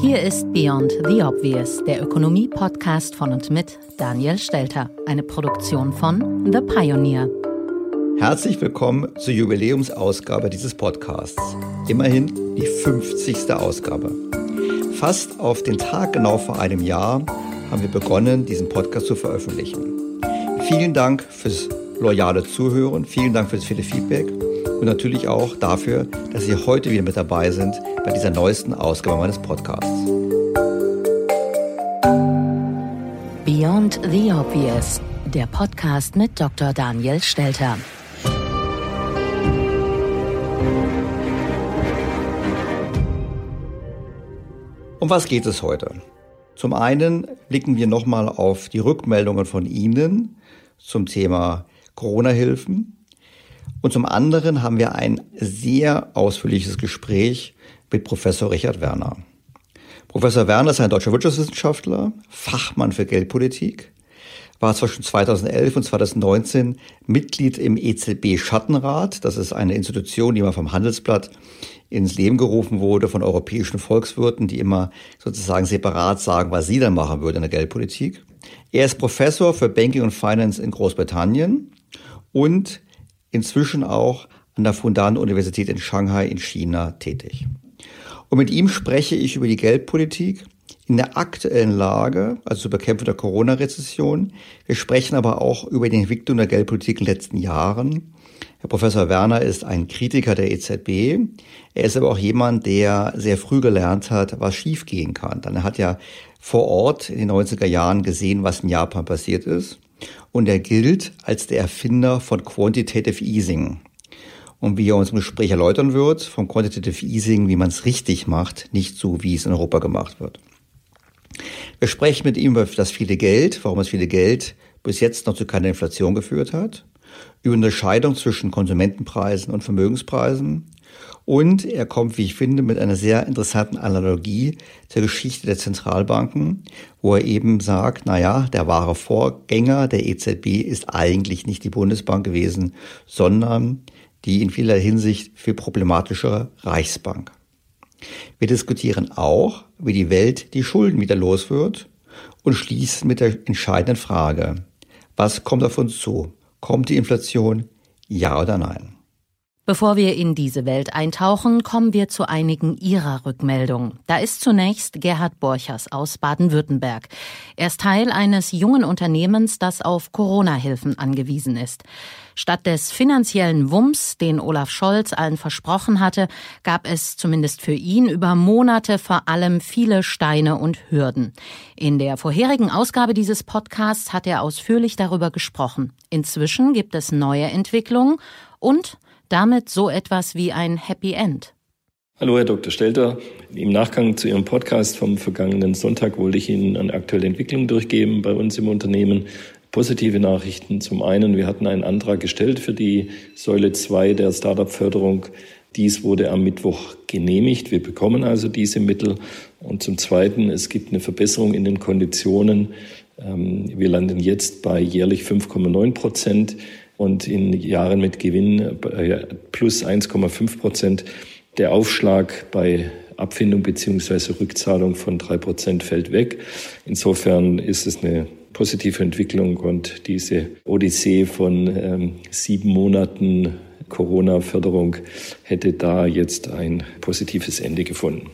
Hier ist Beyond the Obvious, der Ökonomie-Podcast von und mit Daniel Stelter, eine Produktion von The Pioneer. Herzlich willkommen zur Jubiläumsausgabe dieses Podcasts. Immerhin die 50. Ausgabe. Fast auf den Tag genau vor einem Jahr haben wir begonnen, diesen Podcast zu veröffentlichen. Vielen Dank fürs loyale Zuhören, vielen Dank fürs viele Feedback und natürlich auch dafür, dass Sie heute wieder mit dabei sind bei dieser neuesten Ausgabe meines Podcasts. Beyond the Obvious, der Podcast mit Dr. Daniel Stelter. Um was geht es heute? Zum einen blicken wir nochmal auf die Rückmeldungen von Ihnen zum Thema Corona-Hilfen. Und zum anderen haben wir ein sehr ausführliches Gespräch mit Professor Richard Werner. Professor Werner ist ein deutscher Wirtschaftswissenschaftler, Fachmann für Geldpolitik, war zwischen 2011 und 2019 Mitglied im EZB Schattenrat. Das ist eine Institution, die mal vom Handelsblatt ins Leben gerufen wurde von europäischen Volkswirten, die immer sozusagen separat sagen, was sie dann machen würden in der Geldpolitik. Er ist Professor für Banking und Finance in Großbritannien und inzwischen auch an der Fudan-Universität in Shanghai in China tätig. Und mit ihm spreche ich über die Geldpolitik in der aktuellen Lage, also zur Bekämpfung der Corona-Rezession. Wir sprechen aber auch über die Entwicklung der Geldpolitik in den letzten Jahren. Herr Professor Werner ist ein Kritiker der EZB. Er ist aber auch jemand, der sehr früh gelernt hat, was schiefgehen kann. Dann er hat ja vor Ort in den 90er Jahren gesehen, was in Japan passiert ist. Und er gilt als der Erfinder von Quantitative Easing. Und wie er uns im Gespräch erläutern wird, vom Quantitative Easing, wie man es richtig macht, nicht so, wie es in Europa gemacht wird. Wir sprechen mit ihm über das viele Geld, warum das viele Geld bis jetzt noch zu keiner Inflation geführt hat, über eine Scheidung zwischen Konsumentenpreisen und Vermögenspreisen, und er kommt, wie ich finde, mit einer sehr interessanten Analogie zur Geschichte der Zentralbanken, wo er eben sagt, na ja, der wahre Vorgänger der EZB ist eigentlich nicht die Bundesbank gewesen, sondern die in vieler Hinsicht viel problematischere Reichsbank. Wir diskutieren auch, wie die Welt die Schulden wieder los wird und schließen mit der entscheidenden Frage, was kommt auf uns zu? Kommt die Inflation? Ja oder nein? Bevor wir in diese Welt eintauchen, kommen wir zu einigen Ihrer Rückmeldungen. Da ist zunächst Gerhard Borchers aus Baden-Württemberg. Er ist Teil eines jungen Unternehmens, das auf Corona-Hilfen angewiesen ist. Statt des finanziellen Wumms, den Olaf Scholz allen versprochen hatte, gab es zumindest für ihn über Monate vor allem viele Steine und Hürden. In der vorherigen Ausgabe dieses Podcasts hat er ausführlich darüber gesprochen. Inzwischen gibt es neue Entwicklungen und damit so etwas wie ein Happy End. Hallo, Herr Dr. Stelter. Im Nachgang zu Ihrem Podcast vom vergangenen Sonntag wollte ich Ihnen eine aktuelle Entwicklung durchgeben bei uns im Unternehmen. Positive Nachrichten. Zum einen, wir hatten einen Antrag gestellt für die Säule 2 der Startup-Förderung. Dies wurde am Mittwoch genehmigt. Wir bekommen also diese Mittel. Und zum Zweiten, es gibt eine Verbesserung in den Konditionen. Ähm, wir landen jetzt bei jährlich 5,9 Prozent und in Jahren mit Gewinn äh, plus 1,5 Prozent. Der Aufschlag bei Abfindung beziehungsweise Rückzahlung von drei Prozent fällt weg. Insofern ist es eine positive Entwicklung und diese Odyssee von ähm, sieben Monaten Corona-Förderung hätte da jetzt ein positives Ende gefunden.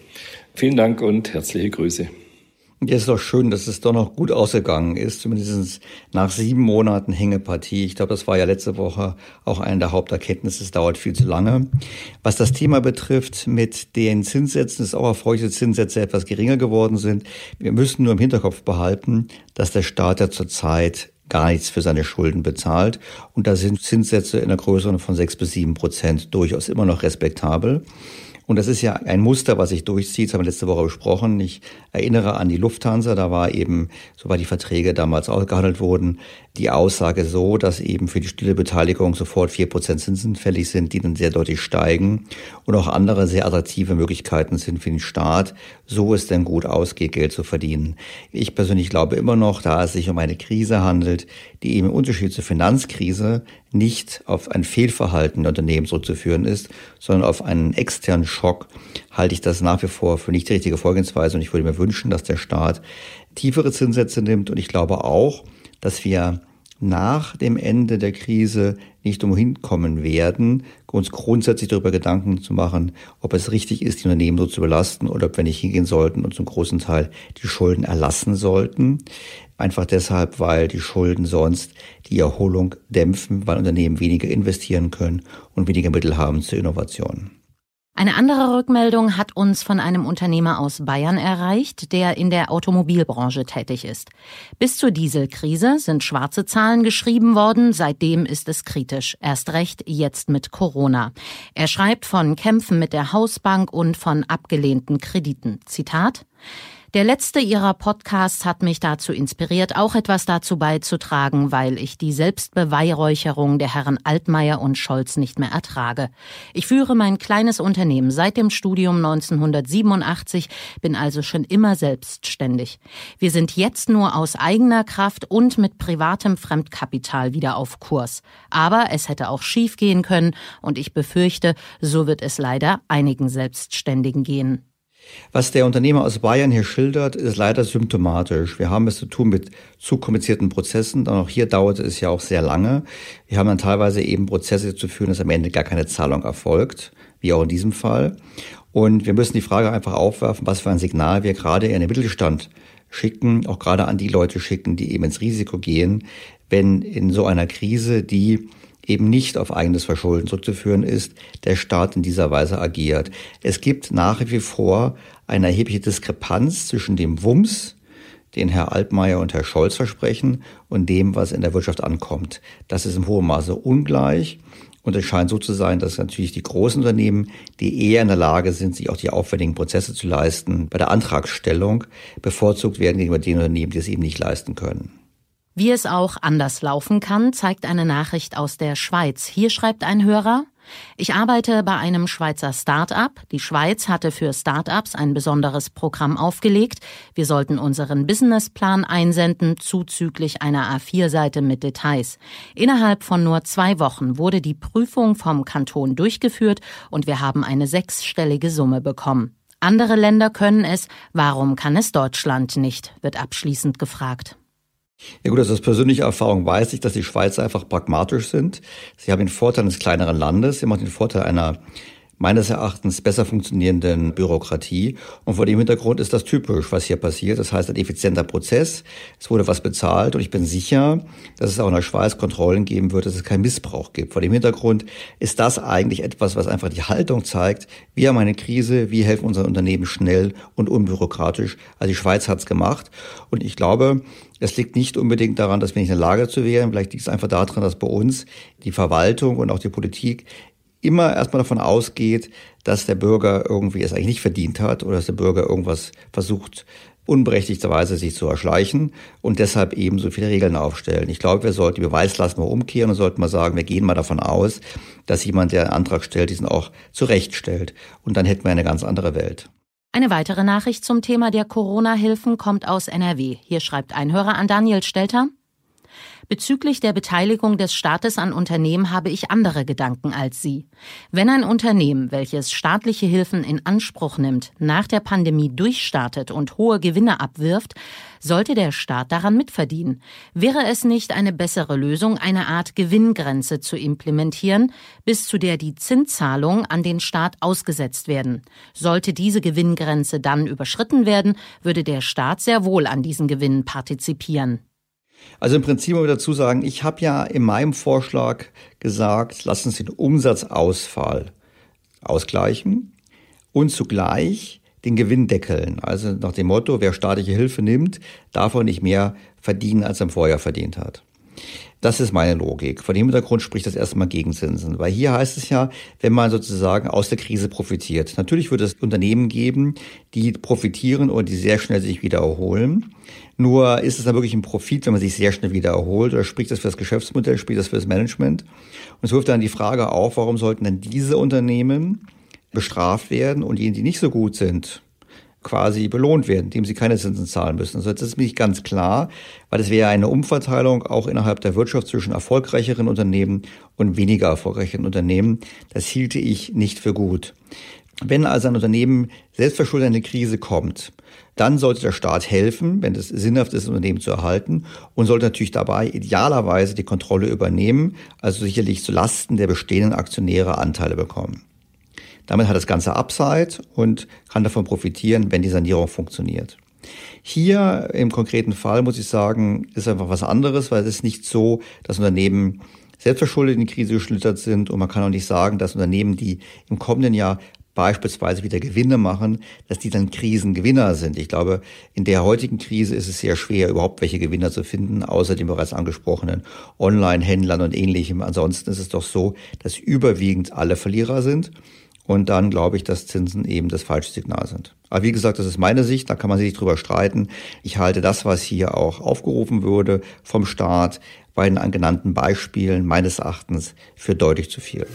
Vielen Dank und herzliche Grüße. Und jetzt ist doch schön, dass es doch noch gut ausgegangen ist, zumindest nach sieben Monaten Hängepartie. Ich glaube, das war ja letzte Woche auch eine der Haupterkenntnisse. Es dauert viel zu lange. Was das Thema betrifft, mit den Zinssätzen ist auch erfreulich, dass Zinssätze etwas geringer geworden sind. Wir müssen nur im Hinterkopf behalten, dass der Staat ja zurzeit gar nichts für seine Schulden bezahlt. Und da sind Zinssätze in der Größe von sechs bis sieben Prozent durchaus immer noch respektabel. Und das ist ja ein Muster, was sich durchzieht, das haben wir letzte Woche besprochen. Ich erinnere an die Lufthansa, da war eben, soweit die Verträge damals ausgehandelt wurden, die Aussage so, dass eben für die stille Beteiligung sofort vier Prozent Zinsen fällig sind, die dann sehr deutlich steigen und auch andere sehr attraktive Möglichkeiten sind für den Staat, so es denn gut ausgeht, Geld zu verdienen. Ich persönlich glaube immer noch, da es sich um eine Krise handelt, die eben im Unterschied zur Finanzkrise nicht auf ein Fehlverhalten der Unternehmen zurückzuführen ist, sondern auf einen externen Schock, halte ich das nach wie vor für nicht die richtige Vorgehensweise und ich würde mir wünschen, dass der Staat tiefere Zinssätze nimmt und ich glaube auch, dass wir nach dem Ende der Krise nicht umhin kommen werden, uns grundsätzlich darüber Gedanken zu machen, ob es richtig ist, die Unternehmen so zu belasten oder ob wir nicht hingehen sollten und zum großen Teil die Schulden erlassen sollten. Einfach deshalb, weil die Schulden sonst die Erholung dämpfen, weil Unternehmen weniger investieren können und weniger Mittel haben zur Innovation. Eine andere Rückmeldung hat uns von einem Unternehmer aus Bayern erreicht, der in der Automobilbranche tätig ist. Bis zur Dieselkrise sind schwarze Zahlen geschrieben worden, seitdem ist es kritisch. Erst recht jetzt mit Corona. Er schreibt von Kämpfen mit der Hausbank und von abgelehnten Krediten. Zitat der letzte ihrer Podcasts hat mich dazu inspiriert, auch etwas dazu beizutragen, weil ich die Selbstbeweihräucherung der Herren Altmaier und Scholz nicht mehr ertrage. Ich führe mein kleines Unternehmen seit dem Studium 1987, bin also schon immer selbstständig. Wir sind jetzt nur aus eigener Kraft und mit privatem Fremdkapital wieder auf Kurs. Aber es hätte auch schief gehen können und ich befürchte, so wird es leider einigen Selbstständigen gehen. Was der Unternehmer aus Bayern hier schildert, ist leider symptomatisch. Wir haben es zu tun mit zu komplizierten Prozessen. Dann auch hier dauert es ja auch sehr lange. Wir haben dann teilweise eben Prozesse zu führen, dass am Ende gar keine Zahlung erfolgt, wie auch in diesem Fall. Und wir müssen die Frage einfach aufwerfen, was für ein Signal wir gerade in den Mittelstand schicken, auch gerade an die Leute schicken, die eben ins Risiko gehen, wenn in so einer Krise, die eben nicht auf eigenes Verschulden zurückzuführen ist, der Staat in dieser Weise agiert. Es gibt nach wie vor eine erhebliche Diskrepanz zwischen dem Wumms, den Herr Altmaier und Herr Scholz versprechen, und dem, was in der Wirtschaft ankommt. Das ist im hohen Maße ungleich. Und es scheint so zu sein, dass natürlich die großen Unternehmen, die eher in der Lage sind, sich auch die aufwendigen Prozesse zu leisten, bei der Antragstellung bevorzugt werden gegenüber den Unternehmen, die es eben nicht leisten können. Wie es auch anders laufen kann, zeigt eine Nachricht aus der Schweiz. Hier schreibt ein Hörer, ich arbeite bei einem Schweizer Start-up. Die Schweiz hatte für Start-ups ein besonderes Programm aufgelegt. Wir sollten unseren Businessplan einsenden, zuzüglich einer A4-Seite mit Details. Innerhalb von nur zwei Wochen wurde die Prüfung vom Kanton durchgeführt und wir haben eine sechsstellige Summe bekommen. Andere Länder können es, warum kann es Deutschland nicht, wird abschließend gefragt. Ja gut, also aus persönlicher Erfahrung weiß ich, dass die Schweizer einfach pragmatisch sind. Sie haben den Vorteil eines kleineren Landes, sie haben auch den Vorteil einer meines Erachtens besser funktionierenden Bürokratie. Und vor dem Hintergrund ist das typisch, was hier passiert. Das heißt, ein effizienter Prozess. Es wurde was bezahlt und ich bin sicher, dass es auch in der Schweiz Kontrollen geben wird, dass es keinen Missbrauch gibt. Vor dem Hintergrund ist das eigentlich etwas, was einfach die Haltung zeigt. Wir haben eine Krise, wir helfen unseren Unternehmen schnell und unbürokratisch. Also die Schweiz hat's gemacht. Und ich glaube, es liegt nicht unbedingt daran, dass wir nicht in der Lage zu wären. Vielleicht liegt es einfach daran, dass bei uns die Verwaltung und auch die Politik immer erstmal davon ausgeht, dass der Bürger irgendwie es eigentlich nicht verdient hat oder dass der Bürger irgendwas versucht, unberechtigterweise sich zu erschleichen und deshalb eben so viele Regeln aufstellen. Ich glaube, wir sollten die Beweislast mal umkehren und sollten mal sagen, wir gehen mal davon aus, dass jemand, der einen Antrag stellt, diesen auch zurechtstellt. Und dann hätten wir eine ganz andere Welt. Eine weitere Nachricht zum Thema der Corona-Hilfen kommt aus NRW. Hier schreibt ein Hörer an Daniel Stelter. Bezüglich der Beteiligung des Staates an Unternehmen habe ich andere Gedanken als Sie. Wenn ein Unternehmen, welches staatliche Hilfen in Anspruch nimmt, nach der Pandemie durchstartet und hohe Gewinne abwirft, sollte der Staat daran mitverdienen. Wäre es nicht eine bessere Lösung, eine Art Gewinngrenze zu implementieren, bis zu der die Zinszahlungen an den Staat ausgesetzt werden? Sollte diese Gewinngrenze dann überschritten werden, würde der Staat sehr wohl an diesen Gewinnen partizipieren. Also im Prinzip muss ich dazu sagen, ich habe ja in meinem Vorschlag gesagt, lass uns den Umsatzausfall ausgleichen und zugleich den Gewinn deckeln. Also nach dem Motto, wer staatliche Hilfe nimmt, darf er nicht mehr verdienen, als er im Vorjahr verdient hat. Das ist meine Logik. Von dem Hintergrund spricht das erstmal gegen Zinsen. Weil hier heißt es ja, wenn man sozusagen aus der Krise profitiert. Natürlich wird es Unternehmen geben, die profitieren und die sehr schnell sich wieder erholen. Nur ist es dann wirklich ein Profit, wenn man sich sehr schnell wieder erholt? Oder spricht das für das Geschäftsmodell, spricht das für das Management? Und es wirft dann die Frage auf, warum sollten denn diese Unternehmen bestraft werden und diejenigen, die nicht so gut sind, quasi belohnt werden, indem sie keine Zinsen zahlen müssen. Also das ist nicht ganz klar, weil es wäre eine Umverteilung auch innerhalb der Wirtschaft zwischen erfolgreicheren Unternehmen und weniger erfolgreichen Unternehmen. Das hielte ich nicht für gut. Wenn also ein Unternehmen selbstverschuldet in eine Krise kommt, dann sollte der Staat helfen, wenn es sinnhaft ist, das Unternehmen zu erhalten und sollte natürlich dabei idealerweise die Kontrolle übernehmen, also sicherlich zu Lasten der bestehenden Aktionäre Anteile bekommen. Damit hat das Ganze Upside und kann davon profitieren, wenn die Sanierung funktioniert. Hier im konkreten Fall muss ich sagen, ist einfach was anderes, weil es ist nicht so, dass Unternehmen selbstverschuldet in die Krise geschlittert sind und man kann auch nicht sagen, dass Unternehmen, die im kommenden Jahr beispielsweise wieder Gewinne machen, dass die dann Krisengewinner sind. Ich glaube, in der heutigen Krise ist es sehr schwer, überhaupt welche Gewinner zu finden, außer den bereits angesprochenen Online-Händlern und ähnlichem. Ansonsten ist es doch so, dass überwiegend alle Verlierer sind. Und dann glaube ich, dass Zinsen eben das falsche Signal sind. Aber wie gesagt, das ist meine Sicht, da kann man sich nicht drüber streiten. Ich halte das, was hier auch aufgerufen würde vom Staat bei den genannten Beispielen meines Erachtens für deutlich zu viel.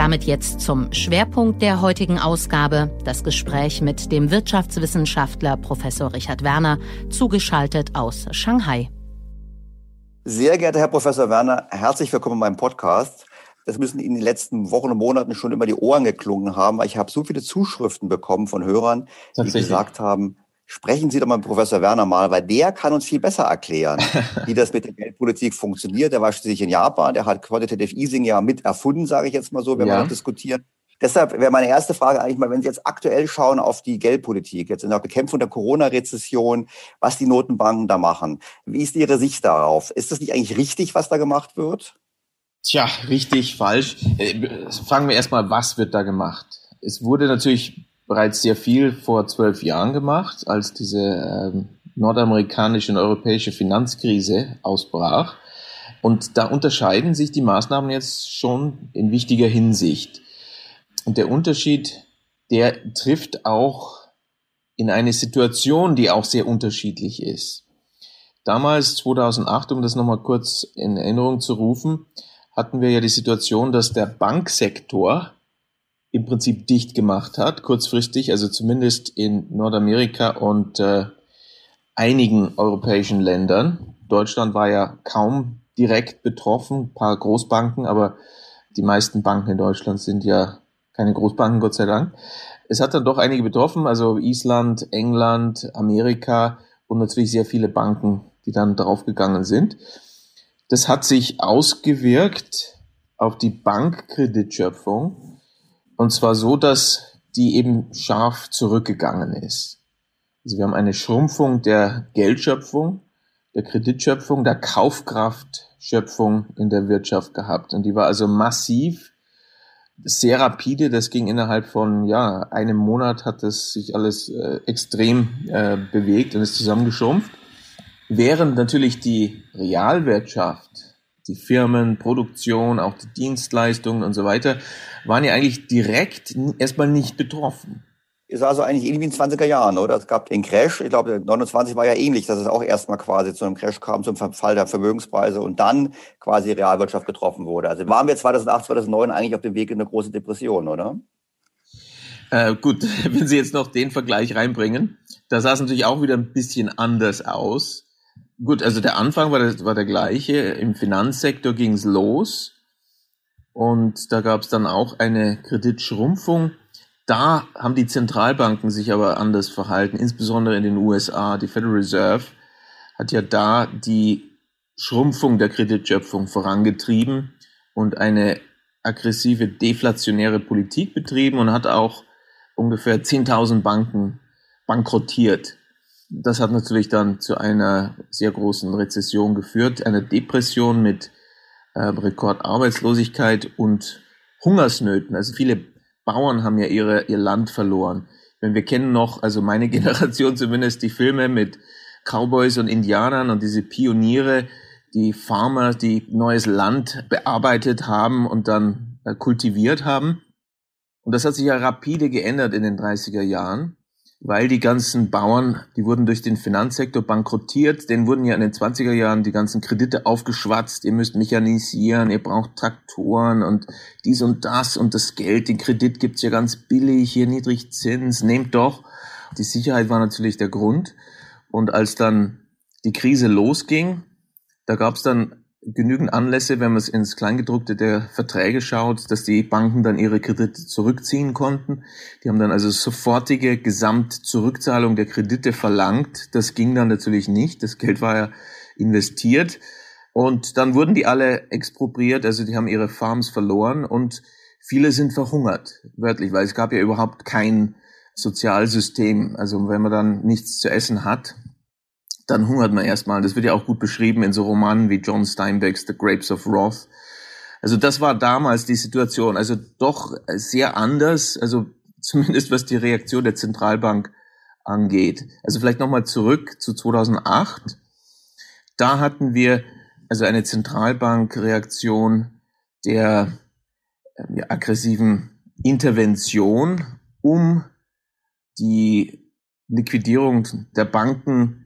Damit jetzt zum Schwerpunkt der heutigen Ausgabe, das Gespräch mit dem Wirtschaftswissenschaftler Professor Richard Werner, zugeschaltet aus Shanghai. Sehr geehrter Herr Professor Werner, herzlich willkommen in meinem Podcast. Das müssen Ihnen in den letzten Wochen und Monaten schon immer die Ohren geklungen haben, weil ich habe so viele Zuschriften bekommen von Hörern, die gesagt haben, sprechen Sie doch mal mit Professor Werner mal, weil der kann uns viel besser erklären, wie das mit der Geldpolitik funktioniert. Der war schließlich in Japan, der hat Quantitative Easing ja mit erfunden, sage ich jetzt mal so, wenn ja. wir das diskutieren. Deshalb wäre meine erste Frage eigentlich mal, wenn Sie jetzt aktuell schauen auf die Geldpolitik, jetzt in der Bekämpfung der Corona-Rezession, was die Notenbanken da machen. Wie ist Ihre Sicht darauf? Ist das nicht eigentlich richtig, was da gemacht wird? Tja, richtig, falsch. Äh, fangen wir erstmal, was wird da gemacht? Es wurde natürlich bereits sehr viel vor zwölf Jahren gemacht, als diese ähm, nordamerikanische und europäische Finanzkrise ausbrach. Und da unterscheiden sich die Maßnahmen jetzt schon in wichtiger Hinsicht. Und der Unterschied, der trifft auch in eine Situation, die auch sehr unterschiedlich ist. Damals, 2008, um das nochmal kurz in Erinnerung zu rufen, hatten wir ja die Situation, dass der Banksektor im Prinzip dicht gemacht hat, kurzfristig, also zumindest in Nordamerika und äh, einigen europäischen Ländern. Deutschland war ja kaum direkt betroffen, ein paar Großbanken, aber die meisten Banken in Deutschland sind ja keine Großbanken, Gott sei Dank. Es hat dann doch einige betroffen, also Island, England, Amerika und natürlich sehr viele Banken, die dann draufgegangen sind. Das hat sich ausgewirkt auf die Bankkreditschöpfung und zwar so, dass die eben scharf zurückgegangen ist. Also wir haben eine Schrumpfung der Geldschöpfung, der Kreditschöpfung, der Kaufkraftschöpfung in der Wirtschaft gehabt. Und die war also massiv, sehr rapide. Das ging innerhalb von ja einem Monat hat das sich alles äh, extrem äh, bewegt und ist zusammengeschrumpft. Während natürlich die Realwirtschaft, die Firmen, Produktion, auch die Dienstleistungen und so weiter, waren ja eigentlich direkt erstmal nicht betroffen. Ist also eigentlich ähnlich wie in den 20er Jahren, oder? Es gab den Crash, ich glaube, 29 war ja ähnlich, dass es auch erstmal quasi zu einem Crash kam, zum Verfall der Vermögenspreise und dann quasi Realwirtschaft getroffen wurde. Also waren wir 2008, 2009 eigentlich auf dem Weg in eine große Depression, oder? Äh, gut, wenn Sie jetzt noch den Vergleich reinbringen, da sah es natürlich auch wieder ein bisschen anders aus. Gut, also der Anfang war der, war der gleiche. Im Finanzsektor ging es los und da gab es dann auch eine Kreditschrumpfung da haben die Zentralbanken sich aber anders verhalten, insbesondere in den USA. Die Federal Reserve hat ja da die Schrumpfung der Kreditschöpfung vorangetrieben und eine aggressive deflationäre Politik betrieben und hat auch ungefähr 10.000 Banken bankrottiert. Das hat natürlich dann zu einer sehr großen Rezession geführt, einer Depression mit äh, Rekordarbeitslosigkeit und Hungersnöten. Also viele Bauern haben ja ihre, ihr Land verloren. Wenn wir kennen noch, also meine Generation zumindest, die Filme mit Cowboys und Indianern und diese Pioniere, die Farmer, die neues Land bearbeitet haben und dann äh, kultiviert haben. Und das hat sich ja rapide geändert in den 30er Jahren weil die ganzen Bauern, die wurden durch den Finanzsektor bankrottiert, denen wurden ja in den 20er Jahren die ganzen Kredite aufgeschwatzt, ihr müsst mechanisieren, ihr braucht Traktoren und dies und das und das Geld, den Kredit gibt's ja ganz billig, hier niedrig Zins, nehmt doch. Die Sicherheit war natürlich der Grund. Und als dann die Krise losging, da gab's dann genügend Anlässe, wenn man es ins Kleingedruckte der Verträge schaut, dass die Banken dann ihre Kredite zurückziehen konnten. Die haben dann also sofortige Gesamtzurückzahlung der Kredite verlangt. Das ging dann natürlich nicht. Das Geld war ja investiert. Und dann wurden die alle expropriiert, also die haben ihre Farms verloren und viele sind verhungert, wörtlich, weil es gab ja überhaupt kein Sozialsystem. Also wenn man dann nichts zu essen hat, dann hungert man erstmal. Das wird ja auch gut beschrieben in so Romanen wie John Steinbecks The Grapes of Wrath. Also das war damals die Situation. Also doch sehr anders, also zumindest was die Reaktion der Zentralbank angeht. Also vielleicht nochmal zurück zu 2008. Da hatten wir also eine Zentralbankreaktion der äh, aggressiven Intervention, um die Liquidierung der Banken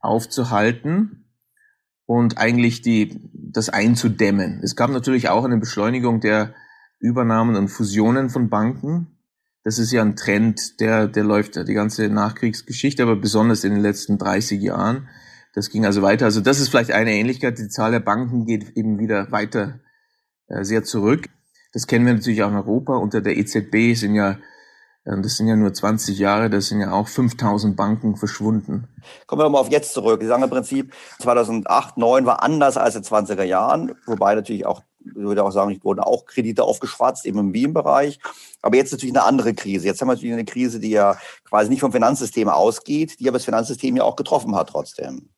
aufzuhalten und eigentlich die, das einzudämmen. Es gab natürlich auch eine Beschleunigung der Übernahmen und Fusionen von Banken. Das ist ja ein Trend, der, der läuft die ganze Nachkriegsgeschichte, aber besonders in den letzten 30 Jahren. Das ging also weiter. Also das ist vielleicht eine Ähnlichkeit. Die Zahl der Banken geht eben wieder weiter äh, sehr zurück. Das kennen wir natürlich auch in Europa. Unter der EZB sind ja das sind ja nur 20 Jahre, das sind ja auch 5000 Banken verschwunden. Kommen wir mal auf jetzt zurück. Sie sagen im Prinzip, 2008, 2009 war anders als in den 20er Jahren, wobei natürlich auch, ich würde auch sagen, wurden auch Kredite aufgeschwatzt, eben im Wien-Bereich. Aber jetzt natürlich eine andere Krise. Jetzt haben wir natürlich eine Krise, die ja quasi nicht vom Finanzsystem ausgeht, die aber das Finanzsystem ja auch getroffen hat trotzdem.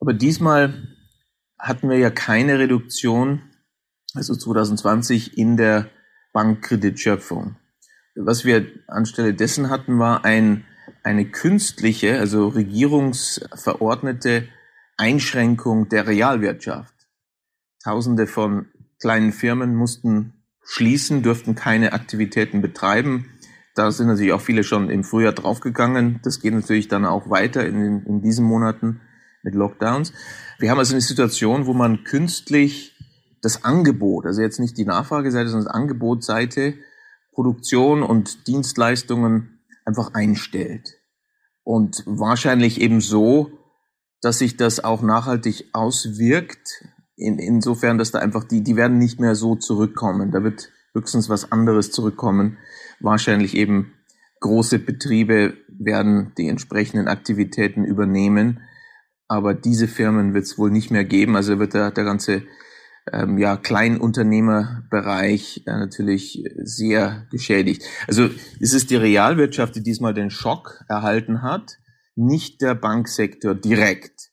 Aber diesmal hatten wir ja keine Reduktion, also 2020 in der Bankkreditschöpfung. Was wir anstelle dessen hatten, war ein, eine künstliche, also regierungsverordnete Einschränkung der Realwirtschaft. Tausende von kleinen Firmen mussten schließen, dürften keine Aktivitäten betreiben. Da sind natürlich auch viele schon im Frühjahr draufgegangen. Das geht natürlich dann auch weiter in, in diesen Monaten mit Lockdowns. Wir haben also eine Situation, wo man künstlich das Angebot, also jetzt nicht die Nachfrageseite, sondern das Angebotsseite Produktion und Dienstleistungen einfach einstellt. Und wahrscheinlich eben so, dass sich das auch nachhaltig auswirkt, in, insofern, dass da einfach die, die werden nicht mehr so zurückkommen. Da wird höchstens was anderes zurückkommen. Wahrscheinlich eben große Betriebe werden die entsprechenden Aktivitäten übernehmen. Aber diese Firmen wird es wohl nicht mehr geben. Also wird der, der ganze ähm, ja, Kleinunternehmerbereich äh, natürlich sehr geschädigt. Also es ist die Realwirtschaft, die diesmal den Schock erhalten hat, nicht der Banksektor direkt.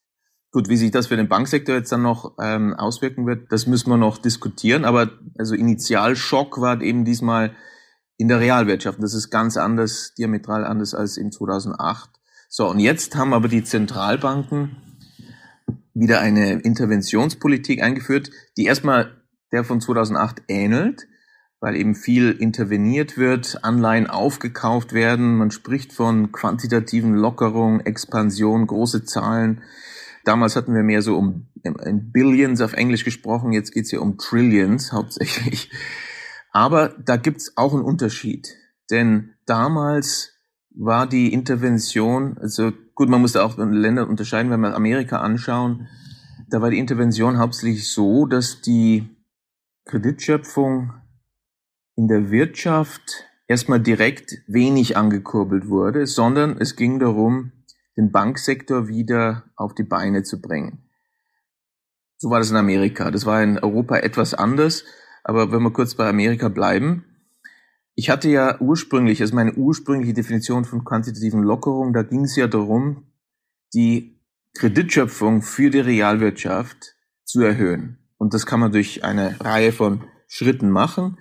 Gut, wie sich das für den Banksektor jetzt dann noch ähm, auswirken wird, das müssen wir noch diskutieren. Aber also Initialschock war eben diesmal in der Realwirtschaft. Das ist ganz anders, diametral anders als in 2008. So, und jetzt haben aber die Zentralbanken wieder eine Interventionspolitik eingeführt, die erstmal der von 2008 ähnelt, weil eben viel interveniert wird, Anleihen aufgekauft werden. Man spricht von quantitativen Lockerungen, Expansion, große Zahlen. Damals hatten wir mehr so um in Billions auf Englisch gesprochen, jetzt geht's hier um Trillions hauptsächlich. Aber da gibt's auch einen Unterschied. Denn damals war die Intervention, also gut, man muss da auch Länder unterscheiden, wenn wir Amerika anschauen, da war die Intervention hauptsächlich so, dass die Kreditschöpfung in der Wirtschaft erstmal direkt wenig angekurbelt wurde, sondern es ging darum, den Banksektor wieder auf die Beine zu bringen. So war das in Amerika. Das war in Europa etwas anders. Aber wenn wir kurz bei Amerika bleiben, ich hatte ja ursprünglich, also meine ursprüngliche Definition von quantitativen Lockerungen, da ging es ja darum, die Kreditschöpfung für die Realwirtschaft zu erhöhen. Und das kann man durch eine Reihe von Schritten machen.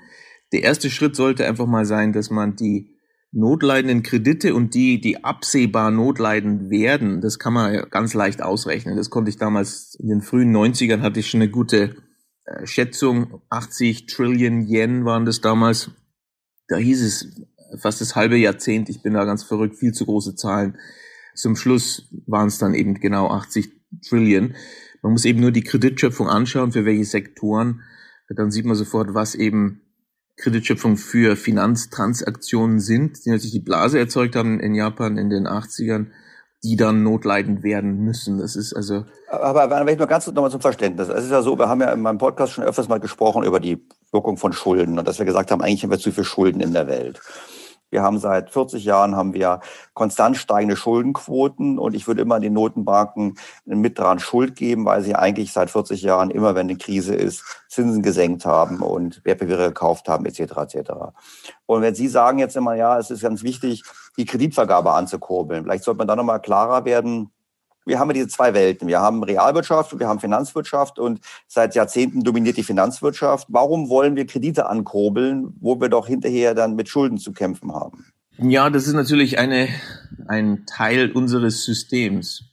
Der erste Schritt sollte einfach mal sein, dass man die notleidenden Kredite und die, die absehbar notleidend werden, das kann man ganz leicht ausrechnen. Das konnte ich damals in den frühen 90ern hatte ich schon eine gute äh, Schätzung. 80 Trillion Yen waren das damals. Da hieß es fast das halbe Jahrzehnt. Ich bin da ganz verrückt, viel zu große Zahlen. Zum Schluss waren es dann eben genau 80 Trillion. Man muss eben nur die Kreditschöpfung anschauen, für welche Sektoren. Dann sieht man sofort, was eben Kreditschöpfung für Finanztransaktionen sind, die natürlich die Blase erzeugt haben in Japan in den 80ern, die dann notleidend werden müssen. Das ist also. Aber, wenn ich nur ganz nochmal zum Verständnis. Es ist ja so, wir haben ja in meinem Podcast schon öfters mal gesprochen über die Wirkung von Schulden und dass wir gesagt haben, eigentlich haben wir zu viel Schulden in der Welt. Wir haben seit 40 Jahren haben wir konstant steigende Schuldenquoten und ich würde immer den Notenbanken mit dran Schuld geben, weil sie eigentlich seit 40 Jahren immer, wenn eine Krise ist, Zinsen gesenkt haben und Wertpapiere gekauft haben etc. etc. Und wenn Sie sagen jetzt immer, ja, es ist ganz wichtig, die Kreditvergabe anzukurbeln, vielleicht sollte man da nochmal klarer werden, wir haben ja diese zwei Welten. Wir haben Realwirtschaft und wir haben Finanzwirtschaft und seit Jahrzehnten dominiert die Finanzwirtschaft. Warum wollen wir Kredite ankurbeln, wo wir doch hinterher dann mit Schulden zu kämpfen haben? Ja, das ist natürlich eine, ein Teil unseres Systems.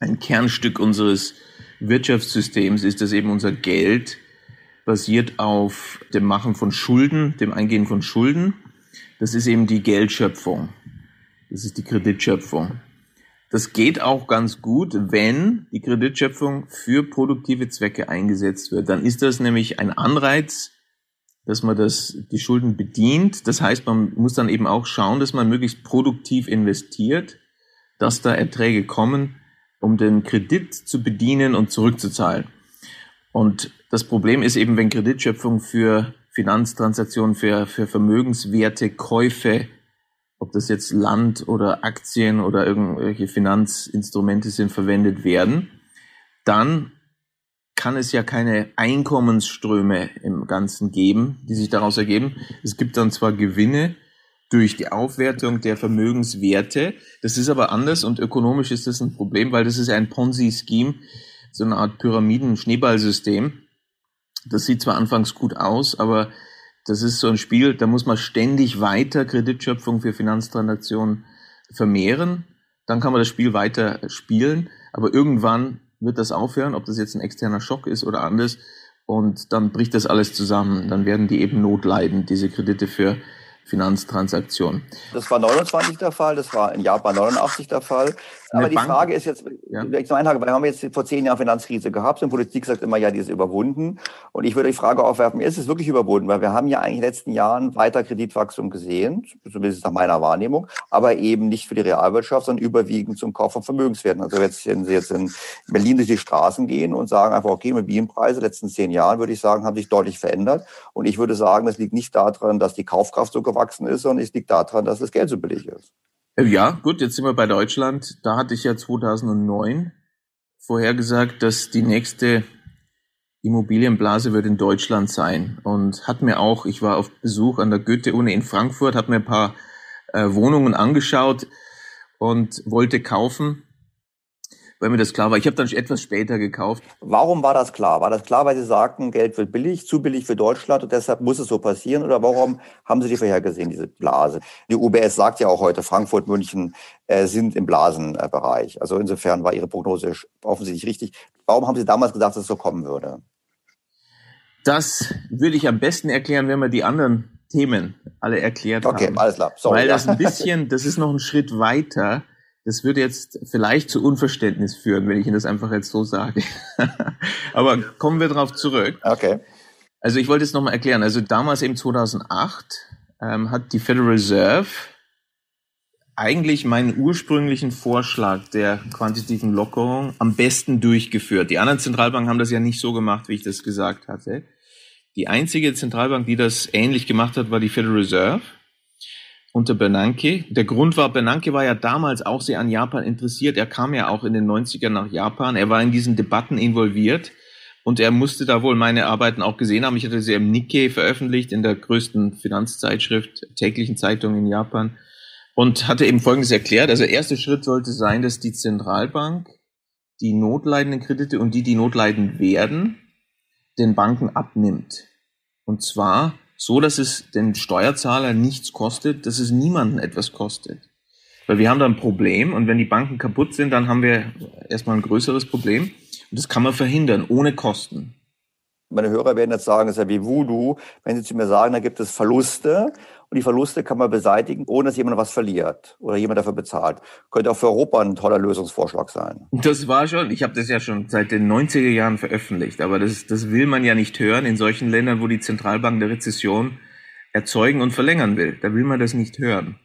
Ein Kernstück unseres Wirtschaftssystems ist, dass eben unser Geld basiert auf dem Machen von Schulden, dem Eingehen von Schulden. Das ist eben die Geldschöpfung. Das ist die Kreditschöpfung. Das geht auch ganz gut, wenn die Kreditschöpfung für produktive Zwecke eingesetzt wird. Dann ist das nämlich ein Anreiz, dass man das, die Schulden bedient. Das heißt, man muss dann eben auch schauen, dass man möglichst produktiv investiert, dass da Erträge kommen, um den Kredit zu bedienen und zurückzuzahlen. Und das Problem ist eben, wenn Kreditschöpfung für Finanztransaktionen, für, für Vermögenswerte, Käufe ob das jetzt Land oder Aktien oder irgendwelche Finanzinstrumente sind, verwendet werden, dann kann es ja keine Einkommensströme im Ganzen geben, die sich daraus ergeben. Es gibt dann zwar Gewinne durch die Aufwertung der Vermögenswerte, das ist aber anders und ökonomisch ist das ein Problem, weil das ist ein Ponzi-Scheme, so eine Art Pyramiden-Schneeballsystem. Das sieht zwar anfangs gut aus, aber das ist so ein Spiel, da muss man ständig weiter Kreditschöpfung für Finanztransaktionen vermehren. Dann kann man das Spiel weiter spielen. Aber irgendwann wird das aufhören, ob das jetzt ein externer Schock ist oder anders. Und dann bricht das alles zusammen. Dann werden die eben notleidend, diese Kredite für Finanztransaktionen. Das war 29 der Fall, das war in Japan 89 der Fall. Aber die Bank, Frage ist jetzt, ja. ich so einhake, weil wir haben jetzt vor zehn Jahren Finanzkrise gehabt und Politik sagt immer, ja, die ist überwunden. Und ich würde die Frage aufwerfen, ist es wirklich überwunden? Weil wir haben ja eigentlich in den letzten Jahren weiter Kreditwachstum gesehen, zumindest nach meiner Wahrnehmung, aber eben nicht für die Realwirtschaft, sondern überwiegend zum Kauf von Vermögenswerten. Also jetzt, wenn Sie jetzt in Berlin durch die Straßen gehen und sagen einfach, okay, Immobilienpreise in den letzten zehn Jahren, würde ich sagen, haben sich deutlich verändert. Und ich würde sagen, das liegt nicht daran, dass die Kaufkraft so gewachsen ist, sondern es liegt daran, dass das Geld so billig ist. Äh, ja, gut, jetzt sind wir bei Deutschland. Da hatte ich ja 2009 vorhergesagt, dass die nächste Immobilienblase wird in Deutschland sein. Und hat mir auch, ich war auf Besuch an der Goethe-Uni in Frankfurt, hat mir ein paar äh, Wohnungen angeschaut und wollte kaufen weil mir das klar war. Ich habe dann etwas später gekauft. Warum war das klar? War das klar, weil Sie sagten, Geld wird billig, zu billig für Deutschland und deshalb muss es so passieren? Oder warum haben Sie die vorhergesehen, diese Blase? Die UBS sagt ja auch heute, Frankfurt, München äh, sind im Blasenbereich. Also insofern war Ihre Prognose offensichtlich richtig. Warum haben Sie damals gesagt, dass es so kommen würde? Das würde ich am besten erklären, wenn wir die anderen Themen alle erklärt okay, haben. Okay, alles klar. Sorry, Weil das ein bisschen, das ist noch ein Schritt weiter das würde jetzt vielleicht zu Unverständnis führen, wenn ich Ihnen das einfach jetzt so sage. Aber kommen wir darauf zurück. Okay. Also ich wollte es nochmal erklären. Also damals eben 2008 ähm, hat die Federal Reserve eigentlich meinen ursprünglichen Vorschlag der quantitativen Lockerung am besten durchgeführt. Die anderen Zentralbanken haben das ja nicht so gemacht, wie ich das gesagt hatte. Die einzige Zentralbank, die das ähnlich gemacht hat, war die Federal Reserve unter Bernanke. Der Grund war, Bernanke war ja damals auch sehr an Japan interessiert. Er kam ja auch in den 90ern nach Japan. Er war in diesen Debatten involviert und er musste da wohl meine Arbeiten auch gesehen haben. Ich hatte sie im Nikkei veröffentlicht, in der größten Finanzzeitschrift, täglichen Zeitung in Japan und hatte eben Folgendes erklärt. Also erster Schritt sollte sein, dass die Zentralbank die notleidenden Kredite und die, die notleiden werden, den Banken abnimmt. Und zwar so, dass es den Steuerzahler nichts kostet, dass es niemanden etwas kostet. Weil wir haben da ein Problem und wenn die Banken kaputt sind, dann haben wir erstmal ein größeres Problem. Und das kann man verhindern, ohne Kosten. Meine Hörer werden jetzt sagen, es ist ja wie Voodoo, wenn sie zu mir sagen, da gibt es Verluste und die Verluste kann man beseitigen, ohne dass jemand was verliert oder jemand dafür bezahlt. Könnte auch für Europa ein toller Lösungsvorschlag sein. Das war schon, ich habe das ja schon seit den 90er Jahren veröffentlicht, aber das, das will man ja nicht hören in solchen Ländern, wo die Zentralbank der Rezession erzeugen und verlängern will. Da will man das nicht hören.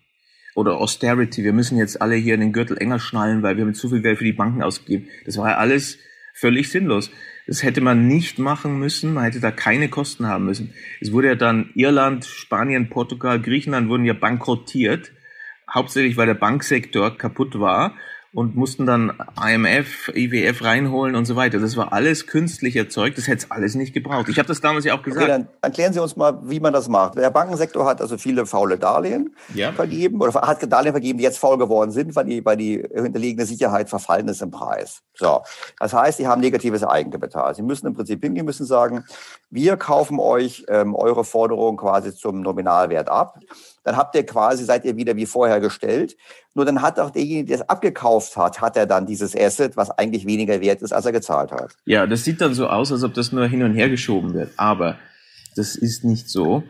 Oder Austerity, wir müssen jetzt alle hier in den Gürtel enger schnallen, weil wir haben zu viel Geld für die Banken ausgegeben. Das war ja alles völlig sinnlos. Das hätte man nicht machen müssen, man hätte da keine Kosten haben müssen. Es wurde ja dann Irland, Spanien, Portugal, Griechenland wurden ja bankrottiert, hauptsächlich weil der Banksektor kaputt war und mussten dann IMF, IWF reinholen und so weiter. Das war alles künstlich erzeugt, das hätte es alles nicht gebraucht. Ich habe das damals ja auch gesagt. Okay, dann erklären Sie uns mal, wie man das macht. Der Bankensektor hat also viele faule Darlehen ja. vergeben oder hat Darlehen vergeben, die jetzt faul geworden sind, weil die, weil die hinterliegende Sicherheit verfallen ist im Preis. So. Das heißt, sie haben negatives Eigenkapital. Sie müssen im Prinzip hingehen, müssen sagen, wir kaufen euch ähm, eure Forderung quasi zum Nominalwert ab dann habt ihr quasi, seid ihr wieder wie vorher gestellt. Nur dann hat auch derjenige, der es abgekauft hat, hat er dann dieses Asset, was eigentlich weniger wert ist, als er gezahlt hat. Ja, das sieht dann so aus, als ob das nur hin und her geschoben wird. Aber das ist nicht so.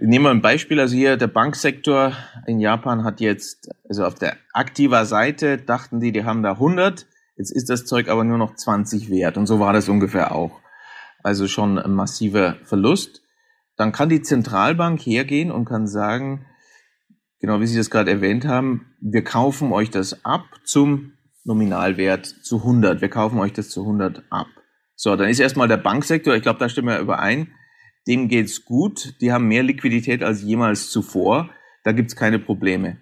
Nehmen wir ein Beispiel. Also hier der Banksektor in Japan hat jetzt, also auf der aktiver Seite dachten die, die haben da 100. Jetzt ist das Zeug aber nur noch 20 wert. Und so war das ungefähr auch. Also schon ein massiver Verlust dann kann die Zentralbank hergehen und kann sagen, genau wie Sie das gerade erwähnt haben, wir kaufen euch das ab zum Nominalwert zu 100. Wir kaufen euch das zu 100 ab. So, dann ist erstmal der Banksektor, ich glaube, da stimmen wir überein, dem geht's gut. Die haben mehr Liquidität als jemals zuvor. Da gibt's keine Probleme.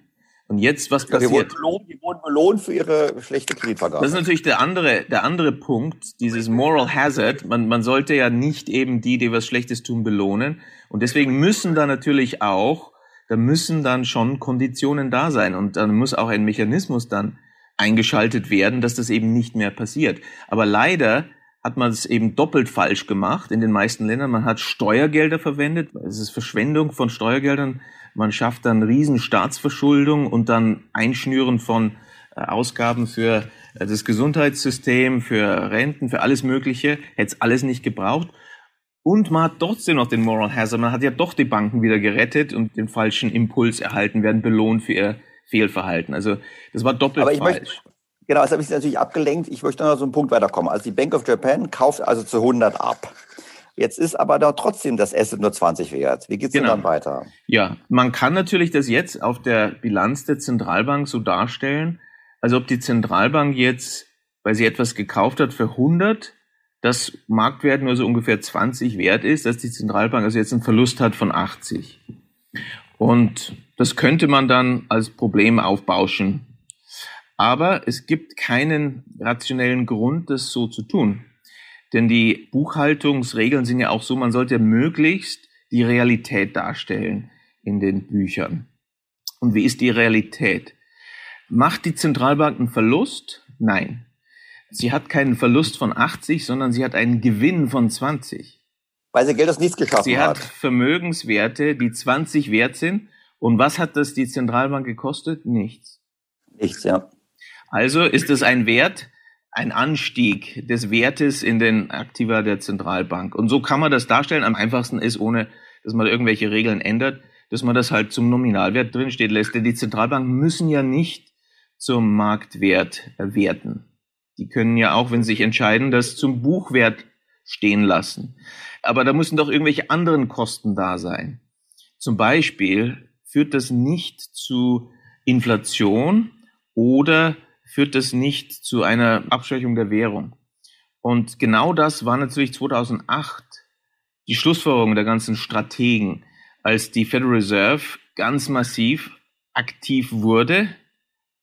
Und jetzt, was passiert? Ja, die, wurden belohnt, die wurden belohnt für ihre schlechte Kreditvergabe. Das ist natürlich der andere, der andere Punkt, dieses Moral Hazard. Man, man sollte ja nicht eben die, die was Schlechtes tun, belohnen. Und deswegen müssen da natürlich auch, da müssen dann schon Konditionen da sein. Und dann muss auch ein Mechanismus dann eingeschaltet werden, dass das eben nicht mehr passiert. Aber leider hat man es eben doppelt falsch gemacht in den meisten Ländern. Man hat Steuergelder verwendet. Es ist Verschwendung von Steuergeldern man schafft dann riesen Staatsverschuldung und dann Einschnüren von äh, Ausgaben für äh, das Gesundheitssystem, für Renten, für alles Mögliche. Hätte es alles nicht gebraucht. Und man hat trotzdem noch den Moral Hazard. Man hat ja doch die Banken wieder gerettet und den falschen Impuls erhalten, werden belohnt für ihr Fehlverhalten. Also das war doppelt Aber ich falsch. Möchte, Genau, das habe ich natürlich abgelenkt. Ich möchte noch so einen Punkt weiterkommen. Also die Bank of Japan kauft also zu 100 ab. Jetzt ist aber da trotzdem das Asset nur 20 wert. Wie geht's genau. denn dann weiter? Ja, man kann natürlich das jetzt auf der Bilanz der Zentralbank so darstellen, als ob die Zentralbank jetzt, weil sie etwas gekauft hat für 100, das Marktwert nur so ungefähr 20 wert ist, dass die Zentralbank also jetzt einen Verlust hat von 80. Und das könnte man dann als Problem aufbauschen. Aber es gibt keinen rationellen Grund, das so zu tun. Denn die Buchhaltungsregeln sind ja auch so, man sollte möglichst die Realität darstellen in den Büchern. Und wie ist die Realität? Macht die Zentralbank einen Verlust? Nein. Sie hat keinen Verlust von 80, sondern sie hat einen Gewinn von 20. Weil sie Geld aus nichts geschaffen hat. Sie hat Vermögenswerte, die 20 wert sind. Und was hat das die Zentralbank gekostet? Nichts. Nichts, ja. Also ist es ein Wert, ein Anstieg des Wertes in den Aktiva der Zentralbank. Und so kann man das darstellen. Am einfachsten ist, ohne dass man irgendwelche Regeln ändert, dass man das halt zum Nominalwert drinstehen lässt. Denn die Zentralbanken müssen ja nicht zum Marktwert werten. Die können ja auch, wenn sie sich entscheiden, das zum Buchwert stehen lassen. Aber da müssen doch irgendwelche anderen Kosten da sein. Zum Beispiel führt das nicht zu Inflation oder führt das nicht zu einer Abschwächung der Währung. Und genau das war natürlich 2008 die Schlussfolgerung der ganzen Strategen, als die Federal Reserve ganz massiv aktiv wurde.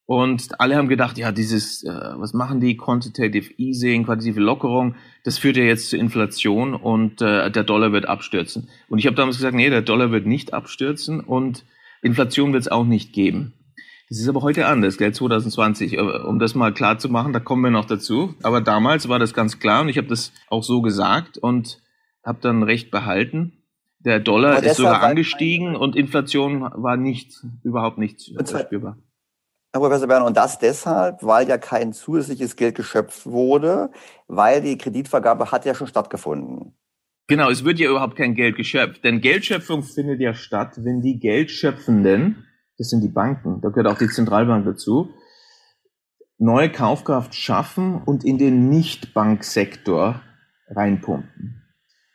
Und alle haben gedacht, ja, dieses, äh, was machen die? Quantitative Easing, quantitative Lockerung, das führt ja jetzt zu Inflation und äh, der Dollar wird abstürzen. Und ich habe damals gesagt, nee, der Dollar wird nicht abstürzen und Inflation wird es auch nicht geben. Das ist aber heute anders, gell, 2020. Um das mal klar zu machen, da kommen wir noch dazu. Aber damals war das ganz klar und ich habe das auch so gesagt und habe dann recht behalten. Der Dollar ist sogar angestiegen und Inflation war nicht, überhaupt nicht spürbar. Herr Professor Berner, und das deshalb, weil ja kein zusätzliches Geld geschöpft wurde, weil die Kreditvergabe hat ja schon stattgefunden. Genau, es wird ja überhaupt kein Geld geschöpft, denn Geldschöpfung findet ja statt, wenn die Geldschöpfenden das sind die Banken, da gehört auch die Zentralbank dazu, neue Kaufkraft schaffen und in den Nichtbanksektor reinpumpen.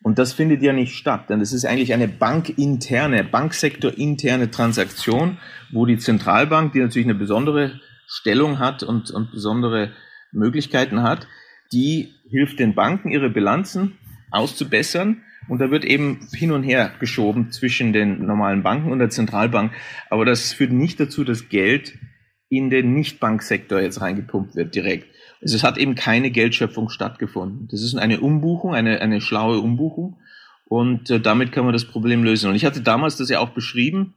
Und das findet ja nicht statt, denn es ist eigentlich eine bankinterne, banksektorinterne Transaktion, wo die Zentralbank, die natürlich eine besondere Stellung hat und, und besondere Möglichkeiten hat, die hilft den Banken, ihre Bilanzen auszubessern und da wird eben hin und her geschoben zwischen den normalen Banken und der Zentralbank. Aber das führt nicht dazu, dass Geld in den Nichtbanksektor jetzt reingepumpt wird direkt. Also es hat eben keine Geldschöpfung stattgefunden. Das ist eine Umbuchung, eine, eine schlaue Umbuchung. Und äh, damit kann man das Problem lösen. Und ich hatte damals das ja auch beschrieben,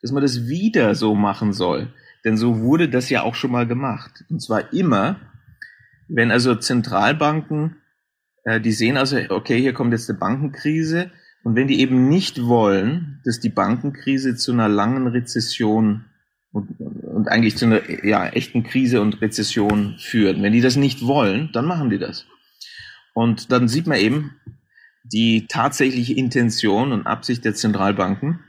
dass man das wieder so machen soll. Denn so wurde das ja auch schon mal gemacht. Und zwar immer, wenn also Zentralbanken äh, die sehen also, okay, hier kommt jetzt eine Bankenkrise. Und wenn die eben nicht wollen, dass die Bankenkrise zu einer langen Rezession und, und eigentlich zu einer ja, echten Krise und Rezession führt, wenn die das nicht wollen, dann machen die das. Und dann sieht man eben die tatsächliche Intention und Absicht der Zentralbanken.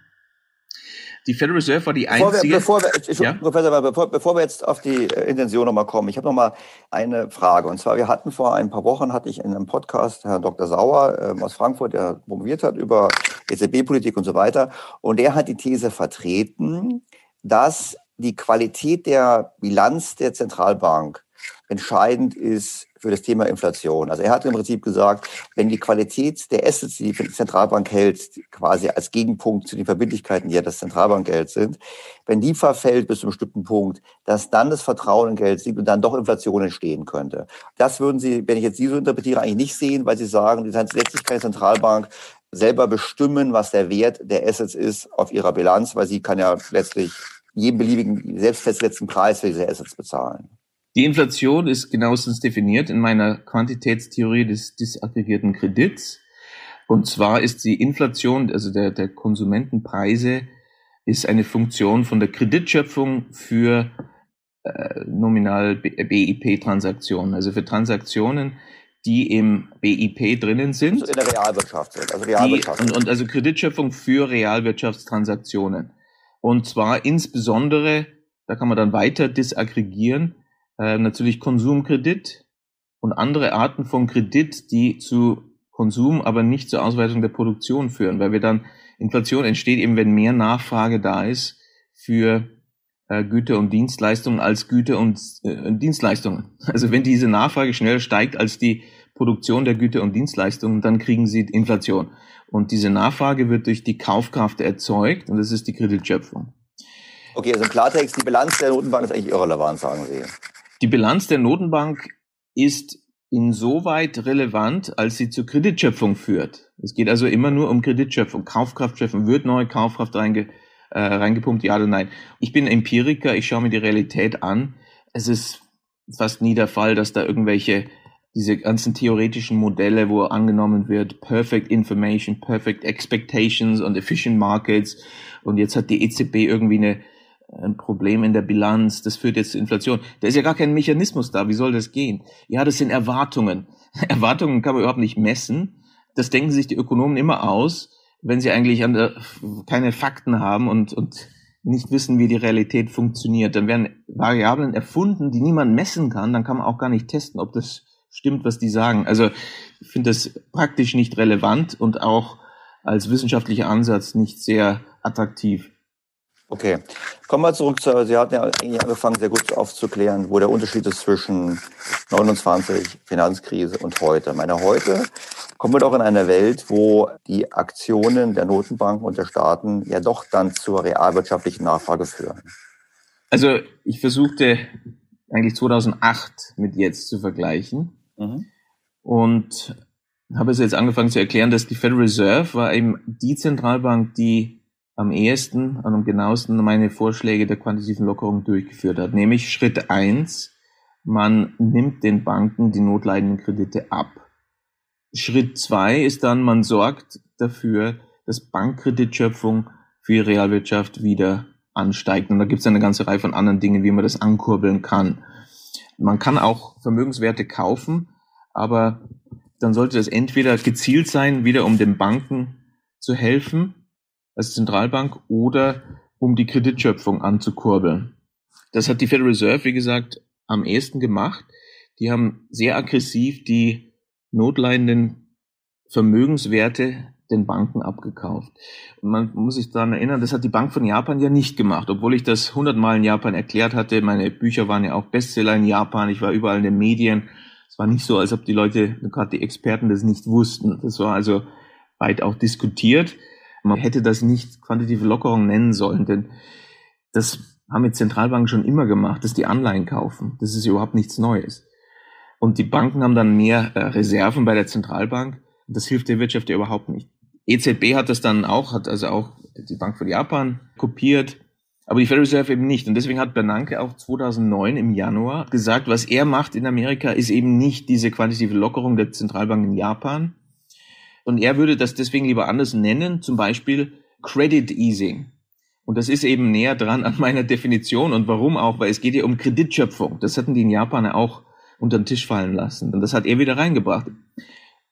Die Federal Reserve war die einzige. Bevor wir, bevor wir, ja? Professor, bevor, bevor wir jetzt auf die äh, Intention nochmal kommen, ich habe nochmal eine Frage. Und zwar, wir hatten vor ein paar Wochen, hatte ich in einem Podcast Herrn Dr. Sauer ähm, aus Frankfurt, der promoviert hat über EZB-Politik und so weiter. Und der hat die These vertreten, dass die Qualität der Bilanz der Zentralbank entscheidend ist für das Thema Inflation. Also er hat im Prinzip gesagt, wenn die Qualität der Assets, die die Zentralbank hält, quasi als Gegenpunkt zu den Verbindlichkeiten, die ja das Zentralbankgeld sind, wenn die verfällt bis zu einem bestimmten Punkt, dass dann das Vertrauen in Geld sinkt und dann doch Inflation entstehen könnte. Das würden Sie, wenn ich jetzt Sie so interpretiere, eigentlich nicht sehen, weil Sie sagen, die letztlich keine Zentralbank selber bestimmen, was der Wert der Assets ist auf ihrer Bilanz, weil sie kann ja letztlich jeden beliebigen selbst festgesetzten Preis für diese Assets bezahlen. Die Inflation ist genauestens definiert in meiner Quantitätstheorie des disaggregierten Kredits. Und zwar ist die Inflation, also der, der Konsumentenpreise, ist eine Funktion von der Kreditschöpfung für äh, nominal BIP-Transaktionen, also für Transaktionen, die im BIP drinnen sind. Also in der Realwirtschaft sind, also Realwirtschaft. Die, und, und also Kreditschöpfung für Realwirtschaftstransaktionen. Und zwar insbesondere, da kann man dann weiter disaggregieren, äh, natürlich Konsumkredit und andere Arten von Kredit, die zu Konsum, aber nicht zur Ausweitung der Produktion führen, weil wir dann Inflation entsteht eben, wenn mehr Nachfrage da ist für äh, Güter und Dienstleistungen als Güter und äh, Dienstleistungen. Also wenn diese Nachfrage schneller steigt als die Produktion der Güter und Dienstleistungen, dann kriegen sie Inflation. Und diese Nachfrage wird durch die Kaufkraft erzeugt und das ist die Kreditschöpfung. Okay, also im Klartext, die Bilanz der Notenbank ist eigentlich irrelevant, sagen Sie. Die Bilanz der Notenbank ist insoweit relevant, als sie zur Kreditschöpfung führt. Es geht also immer nur um Kreditschöpfung. Kaufkraftschöpfung, wird neue Kaufkraft reinge, äh, reingepumpt, ja oder nein. Ich bin Empiriker, ich schaue mir die Realität an. Es ist fast nie der Fall, dass da irgendwelche diese ganzen theoretischen Modelle, wo angenommen wird, Perfect Information, Perfect Expectations und Efficient Markets und jetzt hat die EZB irgendwie eine, ein Problem in der Bilanz, das führt jetzt zur Inflation. Da ist ja gar kein Mechanismus da, wie soll das gehen? Ja, das sind Erwartungen. Erwartungen kann man überhaupt nicht messen. Das denken sich die Ökonomen immer aus, wenn sie eigentlich der, keine Fakten haben und, und nicht wissen, wie die Realität funktioniert. Dann werden Variablen erfunden, die niemand messen kann, dann kann man auch gar nicht testen, ob das stimmt, was die sagen. Also ich finde das praktisch nicht relevant und auch als wissenschaftlicher Ansatz nicht sehr attraktiv. Okay, kommen wir zurück zu, Sie hatten ja eigentlich angefangen, sehr gut aufzuklären, wo der Unterschied ist zwischen 29 Finanzkrise und heute. Ich meine, heute kommen wir doch in eine Welt, wo die Aktionen der Notenbanken und der Staaten ja doch dann zur realwirtschaftlichen Nachfrage führen. Also ich versuchte eigentlich 2008 mit jetzt zu vergleichen. Mhm. Und habe es jetzt angefangen zu erklären, dass die Federal Reserve war eben die Zentralbank, die am ehesten und am genauesten meine Vorschläge der quantitativen Lockerung durchgeführt hat. Nämlich Schritt eins: man nimmt den Banken die notleidenden Kredite ab. Schritt zwei ist dann, man sorgt dafür, dass Bankkreditschöpfung für die Realwirtschaft wieder ansteigt. Und da gibt es eine ganze Reihe von anderen Dingen, wie man das ankurbeln kann. Man kann auch Vermögenswerte kaufen, aber dann sollte das entweder gezielt sein, wieder um den Banken zu helfen als Zentralbank oder um die Kreditschöpfung anzukurbeln. Das hat die Federal Reserve, wie gesagt, am ehesten gemacht. Die haben sehr aggressiv die notleidenden Vermögenswerte den Banken abgekauft. Und man muss sich daran erinnern, das hat die Bank von Japan ja nicht gemacht, obwohl ich das hundertmal in Japan erklärt hatte. Meine Bücher waren ja auch Bestseller in Japan. Ich war überall in den Medien. Es war nicht so, als ob die Leute, gerade die Experten, das nicht wussten. Das war also weit auch diskutiert. Man hätte das nicht quantitative Lockerung nennen sollen, denn das haben jetzt Zentralbanken schon immer gemacht, dass die Anleihen kaufen. Das ist überhaupt nichts Neues. Und die Banken haben dann mehr äh, Reserven bei der Zentralbank. Das hilft der Wirtschaft ja überhaupt nicht. EZB hat das dann auch, hat also auch die Bank von Japan kopiert. Aber die Federal Reserve eben nicht. Und deswegen hat Bernanke auch 2009 im Januar gesagt, was er macht in Amerika, ist eben nicht diese quantitative Lockerung der Zentralbank in Japan. Und er würde das deswegen lieber anders nennen, zum Beispiel Credit Easing. Und das ist eben näher dran an meiner Definition. Und warum auch? Weil es geht ja um Kreditschöpfung. Das hatten die in Japan auch unter den Tisch fallen lassen. Und das hat er wieder reingebracht.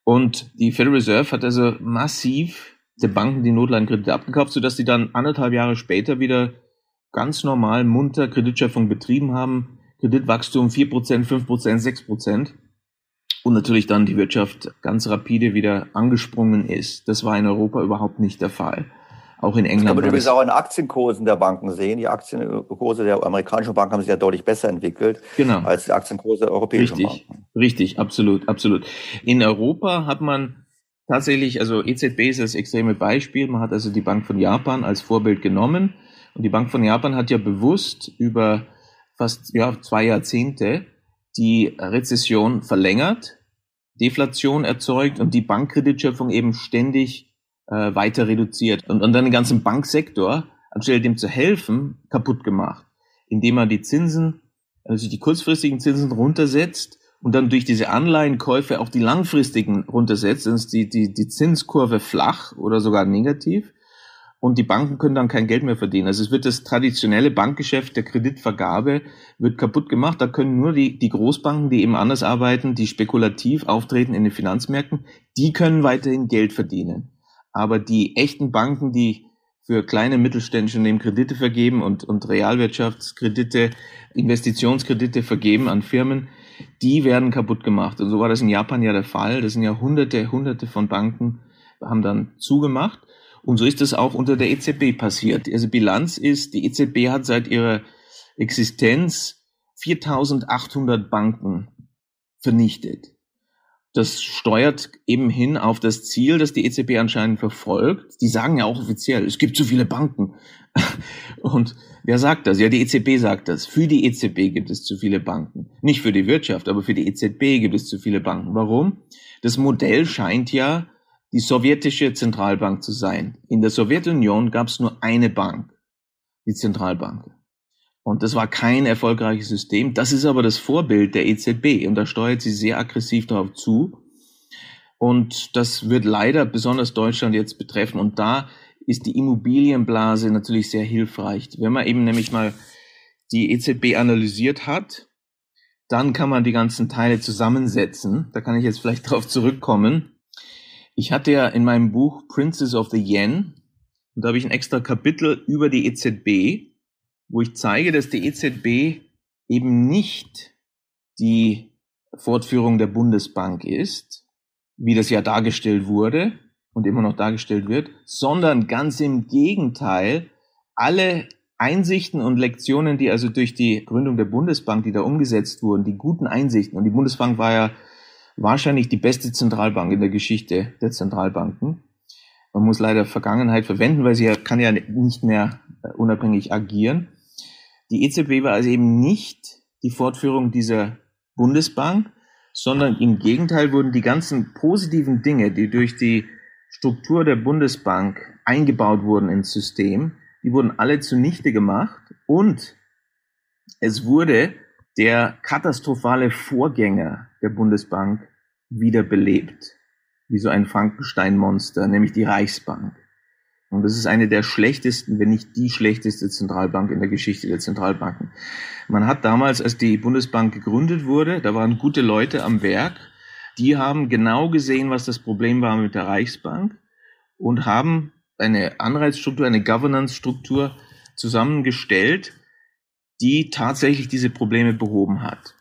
Und die Federal Reserve hat also massiv der Banken die Notleihenkredite abgekauft, sodass sie dann anderthalb Jahre später wieder ganz normal munter Kreditschöpfung betrieben haben. Kreditwachstum 4%, 5%, 6%. Und natürlich dann die Wirtschaft ganz rapide wieder angesprungen ist. Das war in Europa überhaupt nicht der Fall. Auch in England. Das kann man übrigens auch in Aktienkursen der Banken sehen. Die Aktienkurse der amerikanischen Banken haben sich ja deutlich besser entwickelt genau. als die Aktienkurse der europäischen Richtig. Banken. Richtig, absolut, absolut. In Europa hat man tatsächlich, also EZB ist das extreme Beispiel. Man hat also die Bank von Japan als Vorbild genommen. Und die Bank von Japan hat ja bewusst über fast ja, zwei Jahrzehnte die Rezession verlängert, Deflation erzeugt und die Bankkreditschöpfung eben ständig äh, weiter reduziert und, und dann den ganzen Banksektor, anstelle dem zu helfen, kaputt gemacht, indem man die Zinsen, also die kurzfristigen Zinsen runtersetzt und dann durch diese Anleihenkäufe auch die langfristigen runtersetzt, dann ist die, die, die Zinskurve flach oder sogar negativ und die Banken können dann kein Geld mehr verdienen. Also es wird das traditionelle Bankgeschäft der Kreditvergabe wird kaputt gemacht. Da können nur die, die Großbanken, die eben anders arbeiten, die spekulativ auftreten in den Finanzmärkten, die können weiterhin Geld verdienen. Aber die echten Banken, die für kleine mittelständische Unternehmen Kredite vergeben und, und Realwirtschaftskredite, Investitionskredite vergeben an Firmen, die werden kaputt gemacht. Und so war das in Japan ja der Fall. Das sind ja hunderte, hunderte von Banken haben dann zugemacht. Und so ist das auch unter der EZB passiert. Also Bilanz ist, die EZB hat seit ihrer Existenz 4800 Banken vernichtet. Das steuert eben hin auf das Ziel, das die EZB anscheinend verfolgt. Die sagen ja auch offiziell, es gibt zu viele Banken. Und wer sagt das? Ja, die EZB sagt das. Für die EZB gibt es zu viele Banken. Nicht für die Wirtschaft, aber für die EZB gibt es zu viele Banken. Warum? Das Modell scheint ja die sowjetische Zentralbank zu sein. In der Sowjetunion gab es nur eine Bank, die Zentralbank. Und das war kein erfolgreiches System. Das ist aber das Vorbild der EZB und da steuert sie sehr aggressiv darauf zu. Und das wird leider besonders Deutschland jetzt betreffen. Und da ist die Immobilienblase natürlich sehr hilfreich. Wenn man eben nämlich mal die EZB analysiert hat, dann kann man die ganzen Teile zusammensetzen. Da kann ich jetzt vielleicht drauf zurückkommen. Ich hatte ja in meinem Buch Princess of the Yen, und da habe ich ein extra Kapitel über die EZB, wo ich zeige, dass die EZB eben nicht die Fortführung der Bundesbank ist, wie das ja dargestellt wurde und immer noch dargestellt wird, sondern ganz im Gegenteil, alle Einsichten und Lektionen, die also durch die Gründung der Bundesbank, die da umgesetzt wurden, die guten Einsichten, und die Bundesbank war ja wahrscheinlich die beste Zentralbank in der Geschichte der Zentralbanken. Man muss leider Vergangenheit verwenden, weil sie ja, kann ja nicht mehr äh, unabhängig agieren. Die EZB war also eben nicht die Fortführung dieser Bundesbank, sondern im Gegenteil wurden die ganzen positiven Dinge, die durch die Struktur der Bundesbank eingebaut wurden ins System, die wurden alle zunichte gemacht und es wurde der katastrophale Vorgänger der Bundesbank wiederbelebt, wie so ein Frankenstein-Monster, nämlich die Reichsbank. Und das ist eine der schlechtesten, wenn nicht die schlechteste Zentralbank in der Geschichte der Zentralbanken. Man hat damals, als die Bundesbank gegründet wurde, da waren gute Leute am Werk, die haben genau gesehen, was das Problem war mit der Reichsbank und haben eine Anreizstruktur, eine Governance-Struktur zusammengestellt, die tatsächlich diese Probleme behoben hat.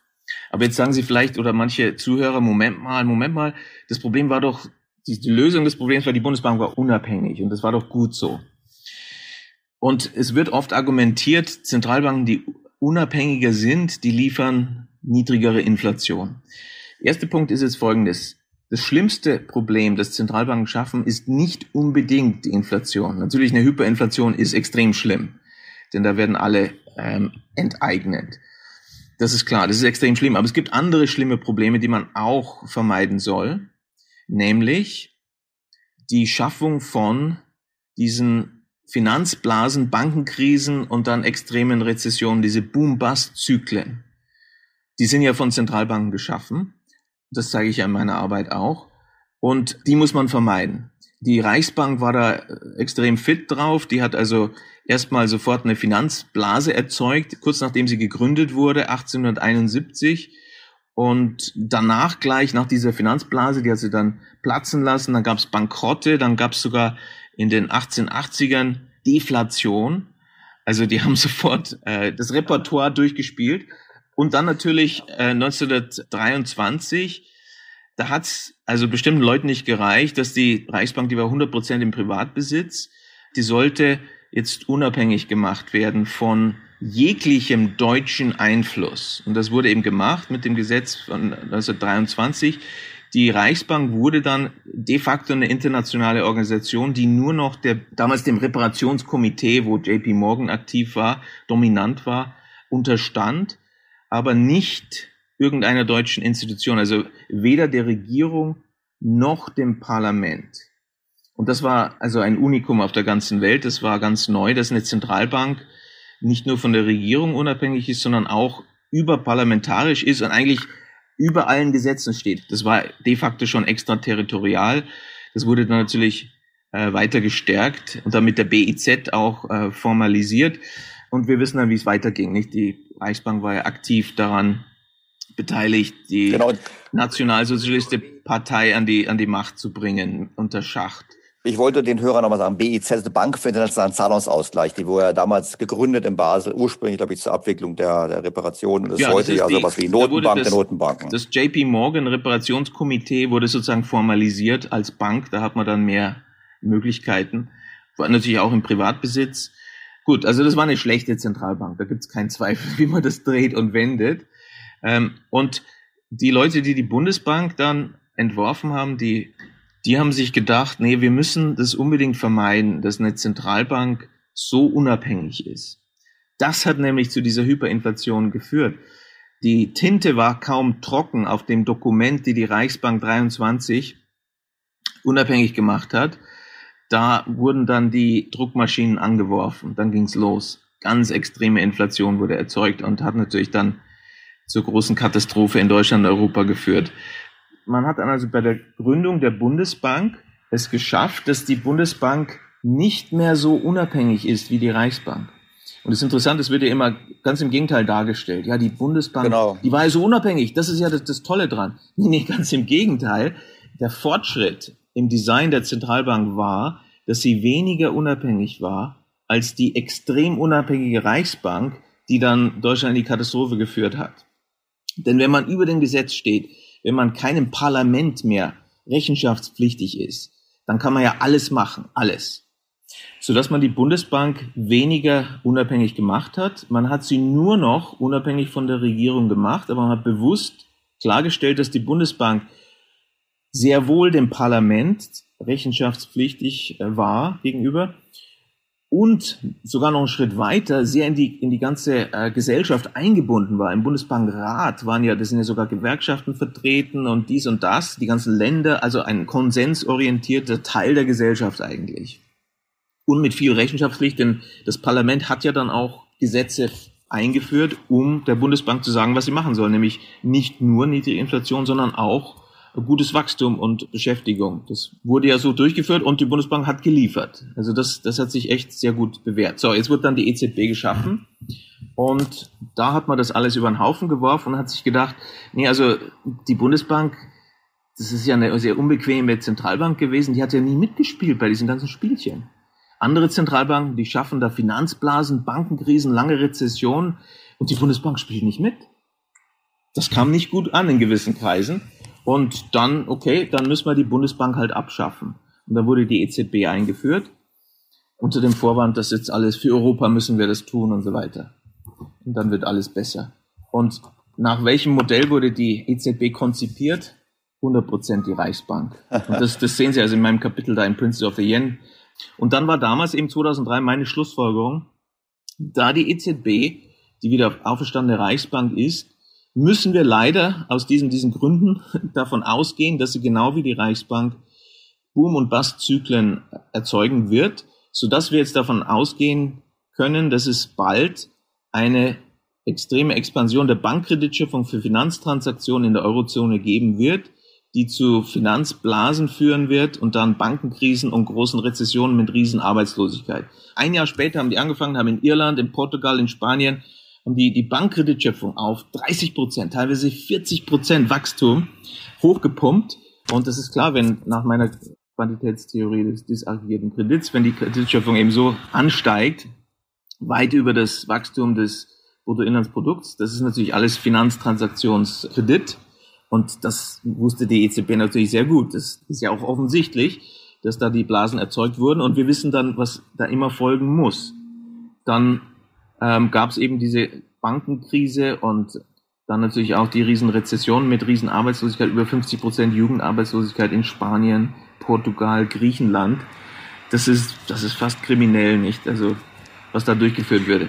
Aber jetzt sagen Sie vielleicht oder manche Zuhörer, Moment mal, Moment mal, das Problem war doch, die, die Lösung des Problems war, die Bundesbank war unabhängig und das war doch gut so. Und es wird oft argumentiert, Zentralbanken, die unabhängiger sind, die liefern niedrigere Inflation. Erster Punkt ist jetzt folgendes. Das schlimmste Problem, das Zentralbanken schaffen, ist nicht unbedingt die Inflation. Natürlich eine Hyperinflation ist extrem schlimm, denn da werden alle ähm, enteignet. Das ist klar, das ist extrem schlimm. Aber es gibt andere schlimme Probleme, die man auch vermeiden soll, nämlich die Schaffung von diesen Finanzblasen, Bankenkrisen und dann extremen Rezessionen, diese Boom-Bust-Zyklen. Die sind ja von Zentralbanken geschaffen. Das zeige ich ja in meiner Arbeit auch. Und die muss man vermeiden. Die Reichsbank war da extrem fit drauf. Die hat also erstmal sofort eine Finanzblase erzeugt, kurz nachdem sie gegründet wurde, 1871. Und danach gleich, nach dieser Finanzblase, die hat sie dann platzen lassen, dann gab es Bankrotte, dann gab es sogar in den 1880ern Deflation. Also die haben sofort äh, das Repertoire durchgespielt. Und dann natürlich äh, 1923, da hat es also bestimmten Leuten nicht gereicht, dass die Reichsbank, die war 100 Prozent im Privatbesitz, die sollte jetzt unabhängig gemacht werden von jeglichem deutschen Einfluss. Und das wurde eben gemacht mit dem Gesetz von 1923. Die Reichsbank wurde dann de facto eine internationale Organisation, die nur noch der, damals dem Reparationskomitee, wo JP Morgan aktiv war, dominant war, unterstand, aber nicht irgendeiner deutschen Institution, also weder der Regierung noch dem Parlament. Und das war also ein Unikum auf der ganzen Welt. Das war ganz neu, dass eine Zentralbank nicht nur von der Regierung unabhängig ist, sondern auch überparlamentarisch ist und eigentlich über allen Gesetzen steht. Das war de facto schon extraterritorial. Das wurde dann natürlich äh, weiter gestärkt und damit der BIZ auch äh, formalisiert. Und wir wissen dann, wie es weiterging. Nicht die Reichsbank war ja aktiv daran beteiligt, die genau. nationalsozialistische Partei an die an die Macht zu bringen unter Schacht Ich wollte den Hörern nochmal sagen, BIZ ist eine Bank für internationalen Zahlungsausgleich, die wurde ja damals gegründet in Basel, ursprünglich, glaube ich, zur Abwicklung der, der Reparationen. Und ist ja, heute ja sowas wie Notenbank das, der Notenbanken. Das JP Morgan Reparationskomitee wurde sozusagen formalisiert als Bank. Da hat man dann mehr Möglichkeiten. War natürlich auch im Privatbesitz. Gut, also das war eine schlechte Zentralbank. Da gibt es keinen Zweifel, wie man das dreht und wendet. Ähm, und die Leute, die die Bundesbank dann entworfen haben, die die haben sich gedacht, nee, wir müssen das unbedingt vermeiden, dass eine Zentralbank so unabhängig ist. Das hat nämlich zu dieser Hyperinflation geführt. Die Tinte war kaum trocken auf dem Dokument, die die Reichsbank 23 unabhängig gemacht hat. Da wurden dann die Druckmaschinen angeworfen. Dann ging's los. Ganz extreme Inflation wurde erzeugt und hat natürlich dann zur großen Katastrophe in Deutschland und Europa geführt man hat dann also bei der Gründung der Bundesbank es geschafft, dass die Bundesbank nicht mehr so unabhängig ist wie die Reichsbank. Und das ist interessant, es wird ja immer ganz im Gegenteil dargestellt. Ja, die Bundesbank, genau. die war ja so unabhängig. Das ist ja das, das Tolle dran. Nee, nee, ganz im Gegenteil. Der Fortschritt im Design der Zentralbank war, dass sie weniger unabhängig war als die extrem unabhängige Reichsbank, die dann Deutschland in die Katastrophe geführt hat. Denn wenn man über dem Gesetz steht, wenn man keinem Parlament mehr rechenschaftspflichtig ist, dann kann man ja alles machen, alles. Sodass man die Bundesbank weniger unabhängig gemacht hat. Man hat sie nur noch unabhängig von der Regierung gemacht, aber man hat bewusst klargestellt, dass die Bundesbank sehr wohl dem Parlament rechenschaftspflichtig äh, war gegenüber und sogar noch einen Schritt weiter sehr in die, in die ganze äh, Gesellschaft eingebunden war. Im Bundesbankrat waren ja, das sind ja sogar Gewerkschaften vertreten und dies und das, die ganzen Länder, also ein konsensorientierter Teil der Gesellschaft eigentlich. Und mit viel Rechenschaftspflicht, denn das Parlament hat ja dann auch Gesetze eingeführt, um der Bundesbank zu sagen, was sie machen soll, nämlich nicht nur niedrige Inflation, sondern auch gutes Wachstum und Beschäftigung. Das wurde ja so durchgeführt und die Bundesbank hat geliefert. Also das, das hat sich echt sehr gut bewährt. So, jetzt wird dann die EZB geschaffen und da hat man das alles über den Haufen geworfen und hat sich gedacht, nee, also die Bundesbank, das ist ja eine sehr unbequeme Zentralbank gewesen, die hat ja nie mitgespielt bei diesen ganzen Spielchen. Andere Zentralbanken, die schaffen da Finanzblasen, Bankenkrisen, lange Rezessionen und die Bundesbank spielt nicht mit. Das kam nicht gut an in gewissen Kreisen. Und dann, okay, dann müssen wir die Bundesbank halt abschaffen. Und dann wurde die EZB eingeführt, unter dem Vorwand, dass jetzt alles für Europa müssen wir das tun und so weiter. Und dann wird alles besser. Und nach welchem Modell wurde die EZB konzipiert? 100% die Reichsbank. Und das, das sehen Sie also in meinem Kapitel da im Prince of the Yen. Und dann war damals eben 2003 meine Schlussfolgerung, da die EZB, die wieder auferstandene Reichsbank ist, müssen wir leider aus diesen, diesen Gründen davon ausgehen, dass sie genau wie die Reichsbank Boom- und Bust-Zyklen erzeugen wird, so dass wir jetzt davon ausgehen können, dass es bald eine extreme Expansion der Bankkreditschöpfung für Finanztransaktionen in der Eurozone geben wird, die zu Finanzblasen führen wird und dann Bankenkrisen und großen Rezessionen mit Riesenarbeitslosigkeit. Ein Jahr später haben die angefangen, haben in Irland, in Portugal, in Spanien haben die, die Bankkreditschöpfung auf 30 Prozent, teilweise 40 Prozent Wachstum hochgepumpt. Und das ist klar, wenn nach meiner Quantitätstheorie des disaggregierten Kredits, wenn die Kreditschöpfung eben so ansteigt, weit über das Wachstum des Bruttoinlandsprodukts, das ist natürlich alles Finanztransaktionskredit. Und das wusste die EZB natürlich sehr gut. Das ist ja auch offensichtlich, dass da die Blasen erzeugt wurden. Und wir wissen dann, was da immer folgen muss. Dann ähm, gab es eben diese Bankenkrise und dann natürlich auch die Riesenrezession mit Riesenarbeitslosigkeit, über 50 Prozent Jugendarbeitslosigkeit in Spanien, Portugal, Griechenland. Das ist, das ist fast kriminell, nicht? Also, was da durchgeführt würde.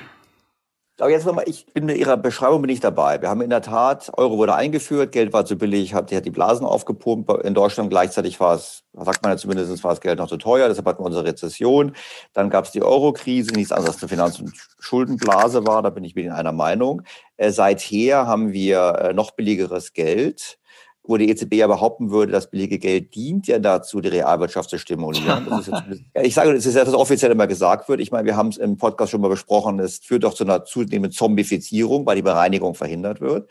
Aber jetzt nochmal, ich bin mit Ihrer Beschreibung bin ich dabei. Wir haben in der Tat, Euro wurde eingeführt, Geld war zu billig, hat, hat die Blasen aufgepumpt. In Deutschland gleichzeitig war es, sagt man ja zumindest, war das Geld noch zu teuer, deshalb hatten wir unsere Rezession. Dann gab es die Euro-Krise, nichts anderes als eine Finanz- und Schuldenblase war, da bin ich mit Ihnen einer Meinung. Äh, seither haben wir äh, noch billigeres Geld. Wo die EZB ja behaupten würde, das billige Geld dient ja dazu, die Realwirtschaft zu stimulieren. ja, ich sage, es ist ja, was offiziell immer gesagt wird. Ich meine, wir haben es im Podcast schon mal besprochen, es führt doch zu einer zunehmenden Zombifizierung, weil die Bereinigung verhindert wird.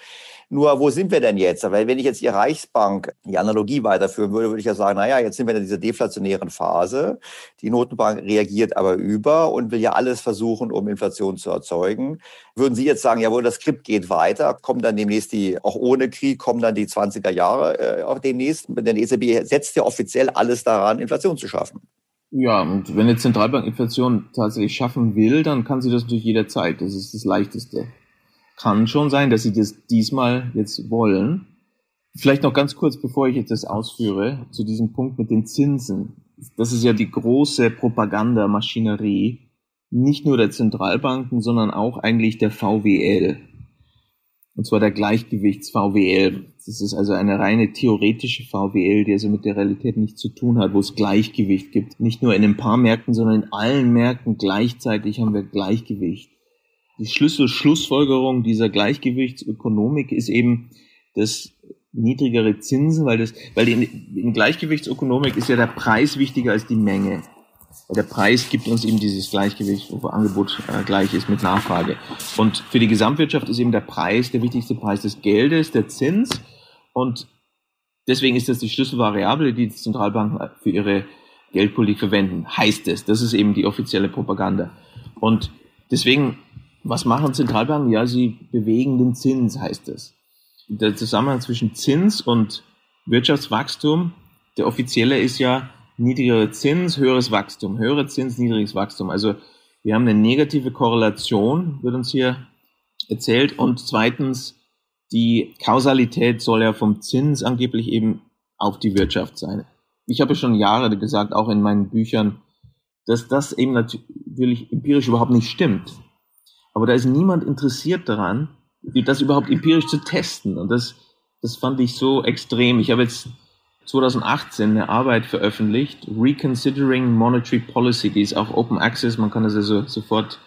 Nur wo sind wir denn jetzt? Weil wenn ich jetzt die Reichsbank die Analogie weiterführen würde, würde ich ja sagen, naja, jetzt sind wir in dieser deflationären Phase. Die Notenbank reagiert aber über und will ja alles versuchen, um Inflation zu erzeugen. Würden Sie jetzt sagen, jawohl, das Skript geht weiter, kommen dann demnächst die, auch ohne Krieg, kommen dann die 20er Jahre äh, auch demnächst? Denn die EZB setzt ja offiziell alles daran, Inflation zu schaffen. Ja, und wenn eine Zentralbank Inflation tatsächlich schaffen will, dann kann sie das natürlich jederzeit. Das ist das Leichteste kann schon sein, dass sie das diesmal jetzt wollen. Vielleicht noch ganz kurz, bevor ich jetzt das ausführe, zu diesem Punkt mit den Zinsen. Das ist ja die große Propagandamaschinerie, nicht nur der Zentralbanken, sondern auch eigentlich der VWL. Und zwar der Gleichgewichts-VWL. Das ist also eine reine theoretische VWL, die also mit der Realität nichts zu tun hat, wo es Gleichgewicht gibt. Nicht nur in ein paar Märkten, sondern in allen Märkten gleichzeitig haben wir Gleichgewicht die Schlüssel-Schlussfolgerung dieser Gleichgewichtsökonomik ist eben, dass niedrigere Zinsen, weil das, weil in, in Gleichgewichtsökonomik ist ja der Preis wichtiger als die Menge. Der Preis gibt uns eben dieses Gleichgewicht, wo Angebot äh, gleich ist mit Nachfrage. Und für die Gesamtwirtschaft ist eben der Preis der wichtigste Preis des Geldes, der Zins. Und deswegen ist das die Schlüsselvariable, die die Zentralbanken für ihre Geldpolitik verwenden. Heißt es. Das ist eben die offizielle Propaganda. Und deswegen was machen Zentralbanken? Ja, sie bewegen den Zins, heißt es. Der Zusammenhang zwischen Zins und Wirtschaftswachstum, der offizielle ist ja niedrigerer Zins, höheres Wachstum, höherer Zins, niedriges Wachstum. Also wir haben eine negative Korrelation, wird uns hier erzählt. Und zweitens, die Kausalität soll ja vom Zins angeblich eben auf die Wirtschaft sein. Ich habe schon Jahre gesagt, auch in meinen Büchern, dass das eben natürlich empirisch überhaupt nicht stimmt. Aber da ist niemand interessiert daran, das überhaupt empirisch zu testen. Und das, das fand ich so extrem. Ich habe jetzt 2018 eine Arbeit veröffentlicht, Reconsidering Monetary Policy, die ist auch Open Access, man kann das also sofort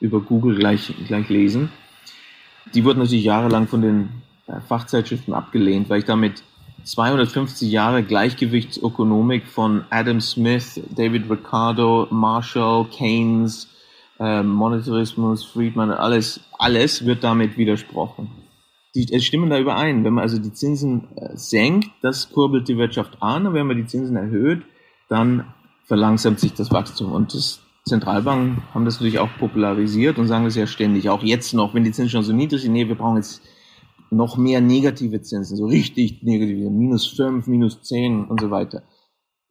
über Google gleich, gleich lesen. Die wurde natürlich jahrelang von den äh, Fachzeitschriften abgelehnt, weil ich damit 250 Jahre Gleichgewichtsökonomik von Adam Smith, David Ricardo, Marshall, Keynes, äh, Monetarismus, Friedman, alles, alles wird damit widersprochen. Die es stimmen da überein. Wenn man also die Zinsen äh, senkt, das kurbelt die Wirtschaft an. Und wenn man die Zinsen erhöht, dann verlangsamt sich das Wachstum. Und das Zentralbanken haben das natürlich auch popularisiert und sagen das ja ständig. Auch jetzt noch, wenn die Zinsen schon so niedrig sind, nee, wir brauchen jetzt noch mehr negative Zinsen, so richtig negative, minus fünf, minus zehn und so weiter.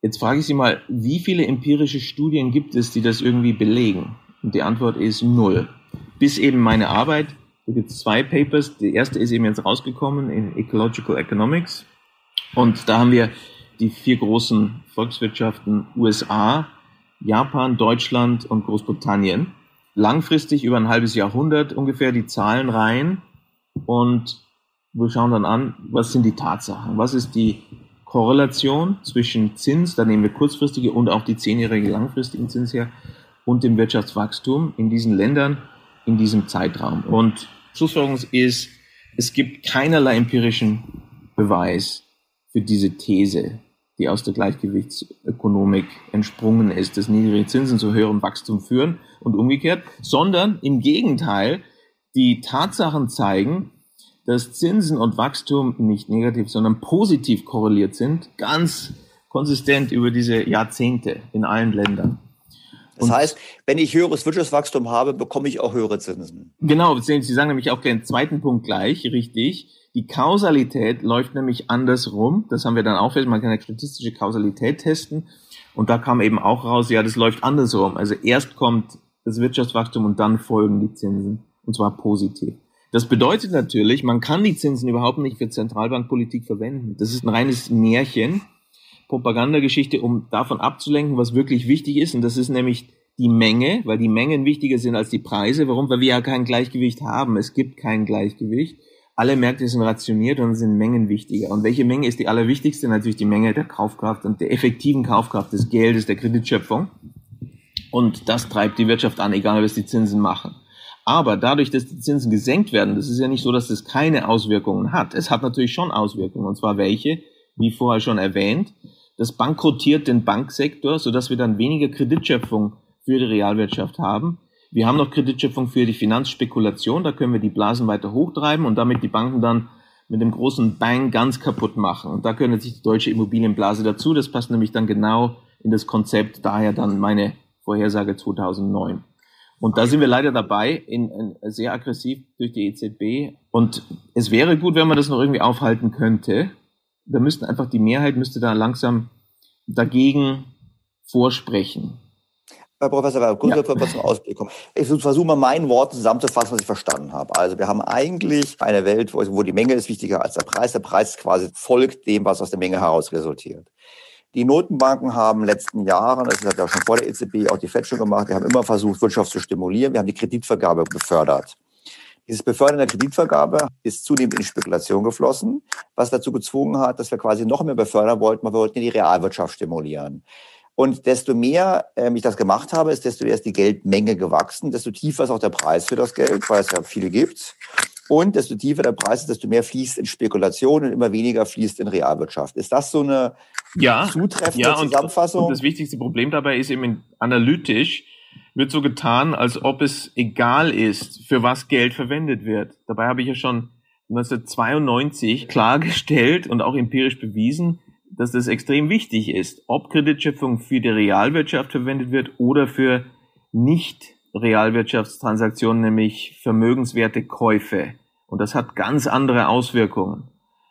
Jetzt frage ich Sie mal, wie viele empirische Studien gibt es, die das irgendwie belegen? Und die Antwort ist null. Bis eben meine Arbeit, da gibt es zwei Papers. Die erste ist eben jetzt rausgekommen in Ecological Economics. Und da haben wir die vier großen Volkswirtschaften USA, Japan, Deutschland und Großbritannien. Langfristig über ein halbes Jahrhundert ungefähr die Zahlen rein. Und wir schauen dann an, was sind die Tatsachen? Was ist die Korrelation zwischen Zins, da nehmen wir kurzfristige und auch die zehnjährige langfristigen Zins her, und dem Wirtschaftswachstum in diesen Ländern in diesem Zeitraum. Und Schlussfolgerung ist, es gibt keinerlei empirischen Beweis für diese These, die aus der Gleichgewichtsökonomik entsprungen ist, dass niedrige Zinsen zu höherem Wachstum führen und umgekehrt, sondern im Gegenteil, die Tatsachen zeigen, dass Zinsen und Wachstum nicht negativ, sondern positiv korreliert sind, ganz konsistent über diese Jahrzehnte in allen Ländern. Das und heißt, wenn ich höheres Wirtschaftswachstum habe, bekomme ich auch höhere Zinsen. Genau, Sie sagen nämlich auch den zweiten Punkt gleich, richtig. Die Kausalität läuft nämlich andersrum. Das haben wir dann auch, man kann eine statistische Kausalität testen. Und da kam eben auch raus, ja, das läuft andersrum. Also erst kommt das Wirtschaftswachstum und dann folgen die Zinsen. Und zwar positiv. Das bedeutet natürlich, man kann die Zinsen überhaupt nicht für Zentralbankpolitik verwenden. Das ist ein reines Märchen. Propagandageschichte, um davon abzulenken, was wirklich wichtig ist. Und das ist nämlich die Menge, weil die Mengen wichtiger sind als die Preise. Warum? Weil wir ja kein Gleichgewicht haben. Es gibt kein Gleichgewicht. Alle Märkte sind rationiert und sind Mengen wichtiger. Und welche Menge ist die allerwichtigste? Natürlich die Menge der Kaufkraft und der effektiven Kaufkraft des Geldes, der Kreditschöpfung. Und das treibt die Wirtschaft an, egal was die Zinsen machen. Aber dadurch, dass die Zinsen gesenkt werden, das ist ja nicht so, dass das keine Auswirkungen hat. Es hat natürlich schon Auswirkungen. Und zwar welche? Wie vorher schon erwähnt. Das bankrottiert den Banksektor, sodass wir dann weniger Kreditschöpfung für die Realwirtschaft haben. Wir haben noch Kreditschöpfung für die Finanzspekulation. Da können wir die Blasen weiter hochtreiben und damit die Banken dann mit dem großen Bang ganz kaputt machen. Und da gehört sich die deutsche Immobilienblase dazu. Das passt nämlich dann genau in das Konzept. Daher dann meine Vorhersage 2009. Und da sind wir leider dabei, in, in, sehr aggressiv durch die EZB. Und es wäre gut, wenn man das noch irgendwie aufhalten könnte. Da müssten einfach die Mehrheit müsste da langsam dagegen vorsprechen. Herr Professor Werber, kurz ja. zum Ausblick kommen. Ich versuche mal meinen Worten zusammenzufassen, was ich verstanden habe. Also wir haben eigentlich eine Welt, wo, die Menge ist wichtiger als der Preis. Der Preis quasi folgt dem, was aus der Menge heraus resultiert. Die Notenbanken haben in den letzten Jahren, das hat ja schon vor der EZB auch die FED schon gemacht, wir haben immer versucht, Wirtschaft zu stimulieren. Wir haben die Kreditvergabe befördert. Dieses Befördern der Kreditvergabe ist zunehmend in Spekulation geflossen, was dazu gezwungen hat, dass wir quasi noch mehr befördern wollten, weil wir wollten die Realwirtschaft stimulieren. Und desto mehr ähm, ich das gemacht habe, ist desto mehr ist die Geldmenge gewachsen, desto tiefer ist auch der Preis für das Geld, weil es ja viele gibt. Und desto tiefer der Preis ist, desto mehr fließt in Spekulation und immer weniger fließt in Realwirtschaft. Ist das so eine ja, zutreffende ja, und, Zusammenfassung? Und das wichtigste Problem dabei ist eben analytisch, wird so getan, als ob es egal ist, für was Geld verwendet wird. Dabei habe ich ja schon 1992 klargestellt und auch empirisch bewiesen, dass das extrem wichtig ist, ob Kreditschöpfung für die Realwirtschaft verwendet wird oder für nicht Realwirtschaftstransaktionen, nämlich vermögenswerte Käufe. Und das hat ganz andere Auswirkungen.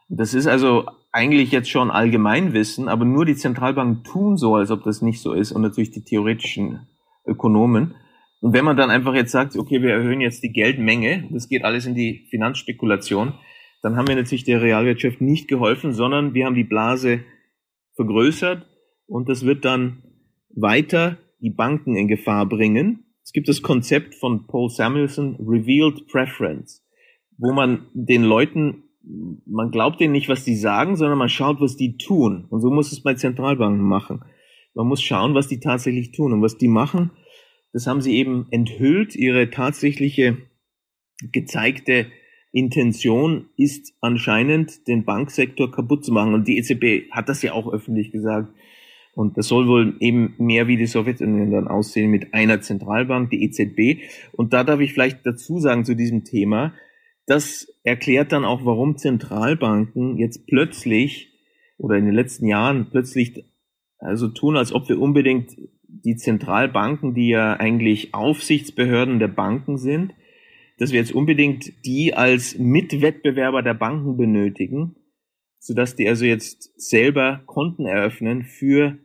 Das ist also eigentlich jetzt schon Allgemeinwissen, aber nur die Zentralbanken tun so, als ob das nicht so ist und natürlich die theoretischen Ökonomen. Und wenn man dann einfach jetzt sagt, okay, wir erhöhen jetzt die Geldmenge, das geht alles in die Finanzspekulation, dann haben wir natürlich der Realwirtschaft nicht geholfen, sondern wir haben die Blase vergrößert und das wird dann weiter die Banken in Gefahr bringen. Es gibt das Konzept von Paul Samuelson, Revealed Preference, wo man den Leuten, man glaubt denen nicht, was die sagen, sondern man schaut, was die tun. Und so muss es bei Zentralbanken machen. Man muss schauen, was die tatsächlich tun. Und was die machen, das haben sie eben enthüllt. Ihre tatsächliche gezeigte Intention ist anscheinend, den Banksektor kaputt zu machen. Und die EZB hat das ja auch öffentlich gesagt. Und das soll wohl eben mehr wie die Sowjetunion dann aussehen mit einer Zentralbank, die EZB. Und da darf ich vielleicht dazu sagen zu diesem Thema, das erklärt dann auch, warum Zentralbanken jetzt plötzlich oder in den letzten Jahren plötzlich also tun, als ob wir unbedingt die Zentralbanken, die ja eigentlich Aufsichtsbehörden der Banken sind, dass wir jetzt unbedingt die als Mitwettbewerber der Banken benötigen, sodass die also jetzt selber Konten eröffnen für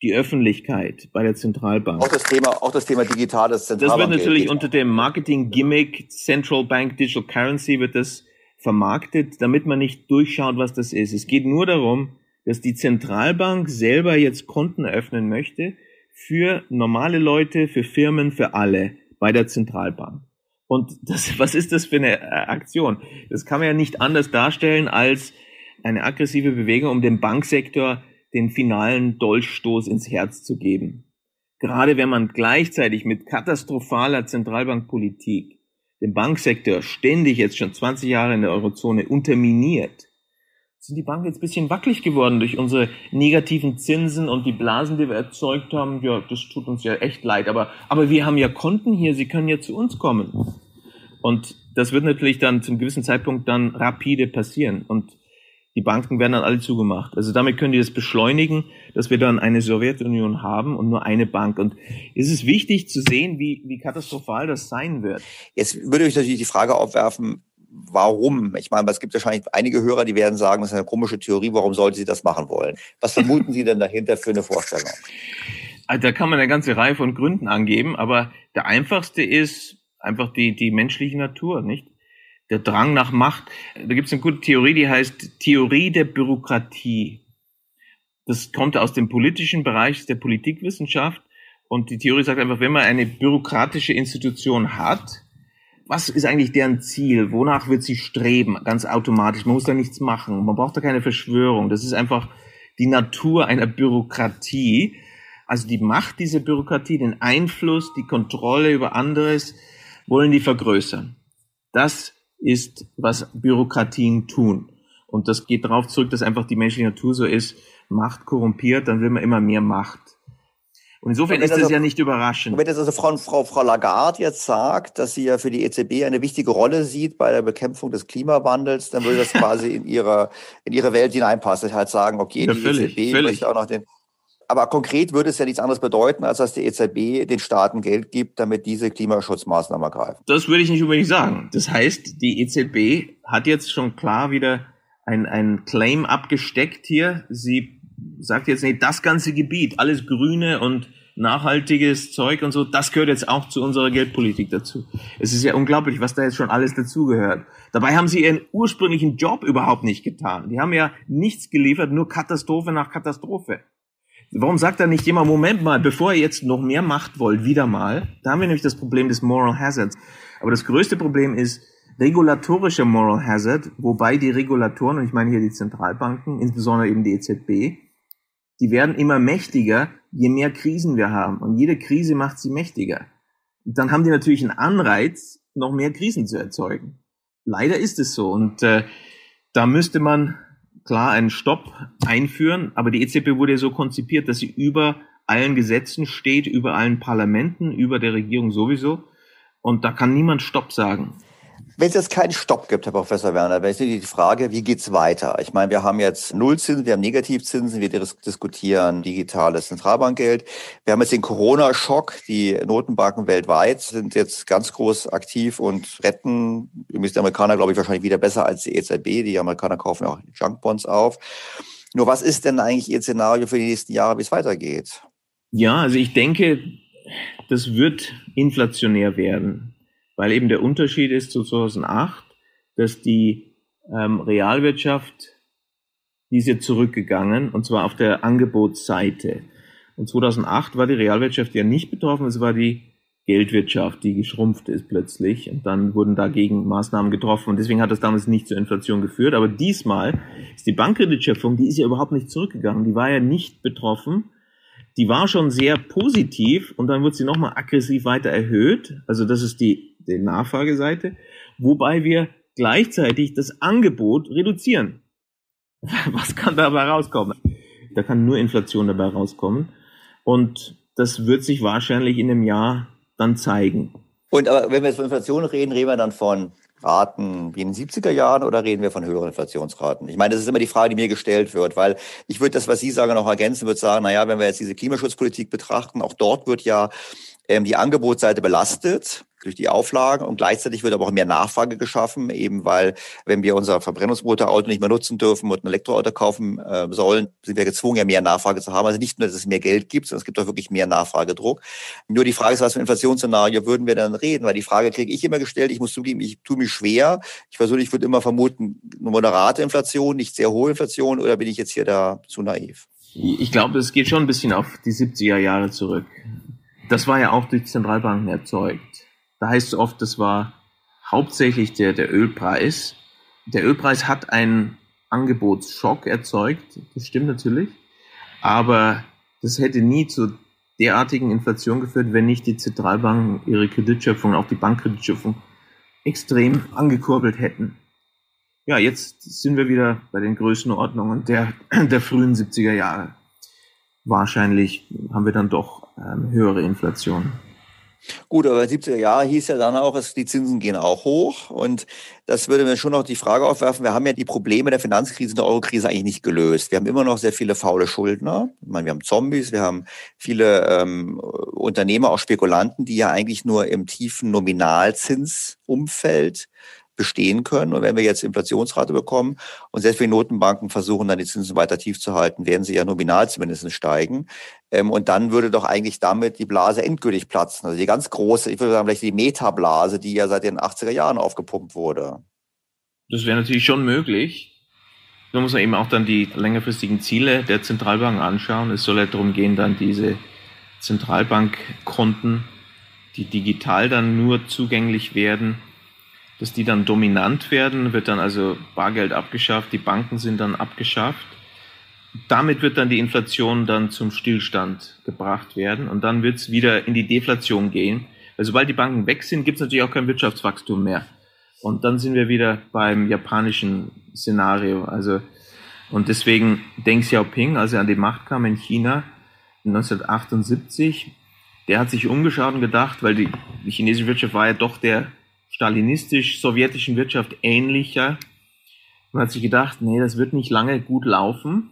die Öffentlichkeit bei der Zentralbank. Auch das Thema, auch das Thema digitales Zentralbank. Das wird natürlich unter dem Marketing-Gimmick Central Bank Digital Currency wird das vermarktet, damit man nicht durchschaut, was das ist. Es geht nur darum, dass die Zentralbank selber jetzt Konten eröffnen möchte für normale Leute, für Firmen, für alle bei der Zentralbank. Und das, was ist das für eine Aktion? Das kann man ja nicht anders darstellen als eine aggressive Bewegung, um dem Banksektor den finalen Dolchstoß ins Herz zu geben. Gerade wenn man gleichzeitig mit katastrophaler Zentralbankpolitik den Banksektor ständig jetzt schon 20 Jahre in der Eurozone unterminiert, sind die Banken jetzt ein bisschen wackelig geworden durch unsere negativen Zinsen und die Blasen, die wir erzeugt haben. Ja, das tut uns ja echt leid. Aber, aber wir haben ja Konten hier, sie können ja zu uns kommen. Und das wird natürlich dann zum gewissen Zeitpunkt dann rapide passieren. Und die Banken werden dann alle zugemacht. Also damit können die das beschleunigen, dass wir dann eine Sowjetunion haben und nur eine Bank. Und es ist wichtig zu sehen, wie, wie katastrophal das sein wird. Jetzt würde ich natürlich die Frage aufwerfen, warum? Ich meine, es gibt wahrscheinlich einige Hörer, die werden sagen, das ist eine komische Theorie, warum sollte sie das machen wollen? Was vermuten Sie denn dahinter für eine Vorstellung? Also, da kann man eine ganze Reihe von Gründen angeben, aber der einfachste ist einfach die, die menschliche Natur, nicht? Der Drang nach Macht. Da gibt es eine gute Theorie, die heißt Theorie der Bürokratie. Das kommt aus dem politischen Bereich der Politikwissenschaft. Und die Theorie sagt einfach, wenn man eine bürokratische Institution hat, was ist eigentlich deren Ziel? Wonach wird sie streben? Ganz automatisch. Man muss da nichts machen. Man braucht da keine Verschwörung. Das ist einfach die Natur einer Bürokratie. Also die Macht dieser Bürokratie, den Einfluss, die Kontrolle über anderes, wollen die vergrößern. Das ist, was Bürokratien tun. Und das geht darauf zurück, dass einfach die menschliche Natur so ist, Macht korrumpiert, dann will man immer mehr Macht. Und insofern ist das also, ja nicht überraschend. Wenn jetzt also Frau, Frau, Frau Lagarde jetzt sagt, dass sie ja für die EZB eine wichtige Rolle sieht bei der Bekämpfung des Klimawandels, dann würde das quasi in ihre, in ihre Welt hineinpassen. Ich halt sagen, okay, ja, die völlig, EZB völlig. möchte auch noch den, aber konkret würde es ja nichts anderes bedeuten, als dass die EZB den Staaten Geld gibt, damit diese Klimaschutzmaßnahmen ergreifen. Das würde ich nicht unbedingt sagen. Das heißt, die EZB hat jetzt schon klar wieder ein, ein Claim abgesteckt hier. Sie sagt jetzt, nee, das ganze Gebiet, alles Grüne und nachhaltiges Zeug und so, das gehört jetzt auch zu unserer Geldpolitik dazu. Es ist ja unglaublich, was da jetzt schon alles dazugehört. Dabei haben sie ihren ursprünglichen Job überhaupt nicht getan. Die haben ja nichts geliefert, nur Katastrophe nach Katastrophe. Warum sagt da nicht jemand, Moment mal, bevor ihr jetzt noch mehr Macht wollt, wieder mal? Da haben wir nämlich das Problem des Moral Hazards. Aber das größte Problem ist regulatorischer Moral Hazard, wobei die Regulatoren, und ich meine hier die Zentralbanken, insbesondere eben die EZB, die werden immer mächtiger, je mehr Krisen wir haben. Und jede Krise macht sie mächtiger. Und dann haben die natürlich einen Anreiz, noch mehr Krisen zu erzeugen. Leider ist es so. Und äh, da müsste man klar einen Stopp einführen. Aber die EZB wurde ja so konzipiert, dass sie über allen Gesetzen steht, über allen Parlamenten, über der Regierung sowieso. Und da kann niemand Stopp sagen. Wenn es jetzt keinen Stopp gibt, Herr Professor Werner, wäre die Frage, wie geht's weiter? Ich meine, wir haben jetzt Nullzinsen, wir haben Negativzinsen, wir diskutieren digitales Zentralbankgeld. Wir haben jetzt den Corona-Schock. Die Notenbanken weltweit sind jetzt ganz groß aktiv und retten, übrigens die Amerikaner, glaube ich, wahrscheinlich wieder besser als die EZB. Die Amerikaner kaufen auch Junkbonds auf. Nur was ist denn eigentlich Ihr Szenario für die nächsten Jahre, wie es weitergeht? Ja, also ich denke, das wird inflationär werden weil eben der Unterschied ist zu 2008, dass die ähm, Realwirtschaft, die ist jetzt zurückgegangen, und zwar auf der Angebotsseite. Und 2008 war die Realwirtschaft ja nicht betroffen, es war die Geldwirtschaft, die geschrumpft ist plötzlich. Und dann wurden dagegen Maßnahmen getroffen. Und deswegen hat das damals nicht zur Inflation geführt. Aber diesmal ist die Bankkreditschöpfung, die ist ja überhaupt nicht zurückgegangen. Die war ja nicht betroffen die war schon sehr positiv und dann wird sie nochmal aggressiv weiter erhöht. Also das ist die, die Nachfrageseite, wobei wir gleichzeitig das Angebot reduzieren. Was kann dabei rauskommen? Da kann nur Inflation dabei rauskommen. Und das wird sich wahrscheinlich in einem Jahr dann zeigen. Und aber wenn wir jetzt von Inflation reden, reden wir dann von Raten wie in den 70er Jahren oder reden wir von höheren Inflationsraten? Ich meine, das ist immer die Frage, die mir gestellt wird, weil ich würde das, was Sie sagen, noch ergänzen, würde sagen, naja, wenn wir jetzt diese Klimaschutzpolitik betrachten, auch dort wird ja ähm, die Angebotsseite belastet durch die Auflagen und gleichzeitig wird aber auch mehr Nachfrage geschaffen, eben weil, wenn wir unser Verbrennungsmotorauto nicht mehr nutzen dürfen und ein Elektroauto kaufen äh, sollen, sind wir gezwungen, ja mehr Nachfrage zu haben. Also nicht nur, dass es mehr Geld gibt, sondern es gibt auch wirklich mehr Nachfragedruck. Nur die Frage ist, was für ein Inflationsszenario würden wir dann reden? Weil die Frage kriege ich immer gestellt, ich muss zugeben, ich tue mich schwer. Ich versuche, ich würde immer vermuten, eine moderate Inflation, nicht sehr hohe Inflation, oder bin ich jetzt hier da zu naiv? Ich glaube, es geht schon ein bisschen auf die 70er Jahre zurück. Das war ja auch durch Zentralbanken erzeugt. Da heißt es oft, das war hauptsächlich der, der Ölpreis. Der Ölpreis hat einen Angebotsschock erzeugt, das stimmt natürlich, aber das hätte nie zu derartigen Inflation geführt, wenn nicht die Zentralbanken ihre Kreditschöpfung, auch die Bankkreditschöpfung, extrem angekurbelt hätten. Ja, jetzt sind wir wieder bei den Größenordnungen der, der frühen 70er Jahre. Wahrscheinlich haben wir dann doch ähm, höhere Inflation. Gut, aber 70er Jahre hieß ja dann auch, die Zinsen gehen auch hoch. Und das würde mir schon noch die Frage aufwerfen, wir haben ja die Probleme der Finanzkrise und der Eurokrise eigentlich nicht gelöst. Wir haben immer noch sehr viele faule Schuldner. Ich meine, wir haben Zombies, wir haben viele ähm, Unternehmer, auch Spekulanten, die ja eigentlich nur im tiefen Nominalzinsumfeld bestehen können. Und wenn wir jetzt Inflationsrate bekommen und selbst wenn Notenbanken versuchen, dann die Zinsen weiter tief zu halten, werden sie ja nominal zumindest steigen. Ähm, und dann würde doch eigentlich damit die Blase endgültig platzen. Also die ganz große, ich würde sagen, vielleicht die Metablase, die ja seit den 80er Jahren aufgepumpt wurde. Das wäre natürlich schon möglich. Da muss man eben auch dann die längerfristigen Ziele der Zentralbank anschauen. Es soll ja darum gehen, dann diese Zentralbankkonten, die digital dann nur zugänglich werden, dass die dann dominant werden, wird dann also Bargeld abgeschafft, die Banken sind dann abgeschafft. Damit wird dann die Inflation dann zum Stillstand gebracht werden und dann wird es wieder in die Deflation gehen, Weil sobald die Banken weg sind, gibt es natürlich auch kein Wirtschaftswachstum mehr. Und dann sind wir wieder beim japanischen Szenario. Also, und deswegen Deng Xiaoping, als er an die Macht kam in China 1978, der hat sich umgeschaut und gedacht, weil die, die chinesische Wirtschaft war ja doch der stalinistisch-sowjetischen Wirtschaft ähnlicher. Man hat sich gedacht, nee, das wird nicht lange gut laufen.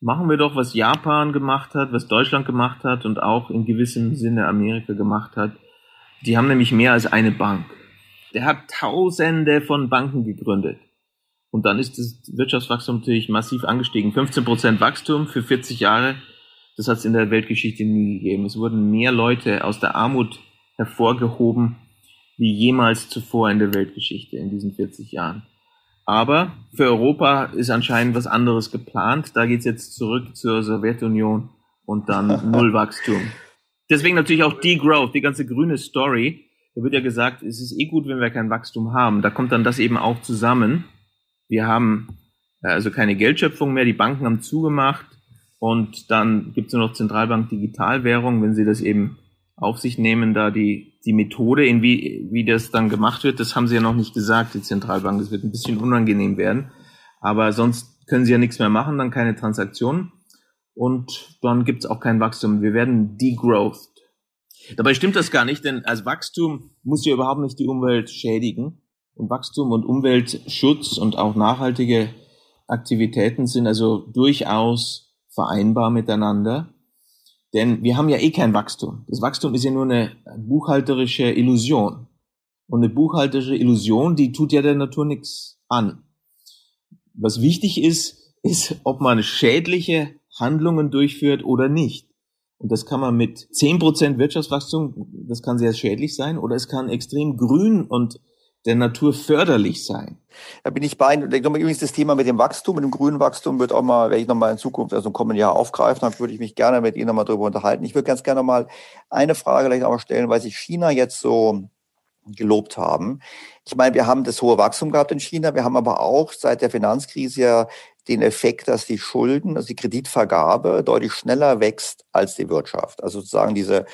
Machen wir doch, was Japan gemacht hat, was Deutschland gemacht hat und auch in gewissem Sinne Amerika gemacht hat. Die haben nämlich mehr als eine Bank. Der hat Tausende von Banken gegründet. Und dann ist das Wirtschaftswachstum natürlich massiv angestiegen. 15 Prozent Wachstum für 40 Jahre, das hat es in der Weltgeschichte nie gegeben. Es wurden mehr Leute aus der Armut hervorgehoben wie jemals zuvor in der Weltgeschichte in diesen 40 Jahren. Aber für Europa ist anscheinend was anderes geplant. Da geht's jetzt zurück zur Sowjetunion und dann Nullwachstum. Deswegen natürlich auch Degrowth, die ganze grüne Story. Da wird ja gesagt, es ist eh gut, wenn wir kein Wachstum haben. Da kommt dann das eben auch zusammen. Wir haben äh, also keine Geldschöpfung mehr, die Banken haben zugemacht und dann gibt's nur noch Zentralbank Digitalwährung, wenn sie das eben auf sich nehmen, da die, die Methode, in wie, wie das dann gemacht wird, das haben sie ja noch nicht gesagt, die Zentralbank. Das wird ein bisschen unangenehm werden. Aber sonst können sie ja nichts mehr machen, dann keine Transaktionen. Und dann gibt's auch kein Wachstum. Wir werden degrowthed. Dabei stimmt das gar nicht, denn als Wachstum muss ja überhaupt nicht die Umwelt schädigen. Und Wachstum und Umweltschutz und auch nachhaltige Aktivitäten sind also durchaus vereinbar miteinander. Denn wir haben ja eh kein Wachstum. Das Wachstum ist ja nur eine buchhalterische Illusion. Und eine buchhalterische Illusion, die tut ja der Natur nichts an. Was wichtig ist, ist, ob man schädliche Handlungen durchführt oder nicht. Und das kann man mit zehn Prozent Wirtschaftswachstum, das kann sehr schädlich sein, oder es kann extrem grün und der Natur förderlich sein. Da bin ich bei Ihnen. Übrigens das Thema mit dem Wachstum, mit dem grünen Wachstum wird auch mal, werde ich nochmal in Zukunft, also im kommenden Jahr aufgreifen, dann würde ich mich gerne mit Ihnen nochmal drüber unterhalten. Ich würde ganz gerne mal eine Frage gleich nochmal stellen, weil sich China jetzt so gelobt haben. Ich meine, wir haben das hohe Wachstum gehabt in China, wir haben aber auch seit der Finanzkrise ja den Effekt, dass die Schulden, also die Kreditvergabe deutlich schneller wächst als die Wirtschaft. Also sozusagen diese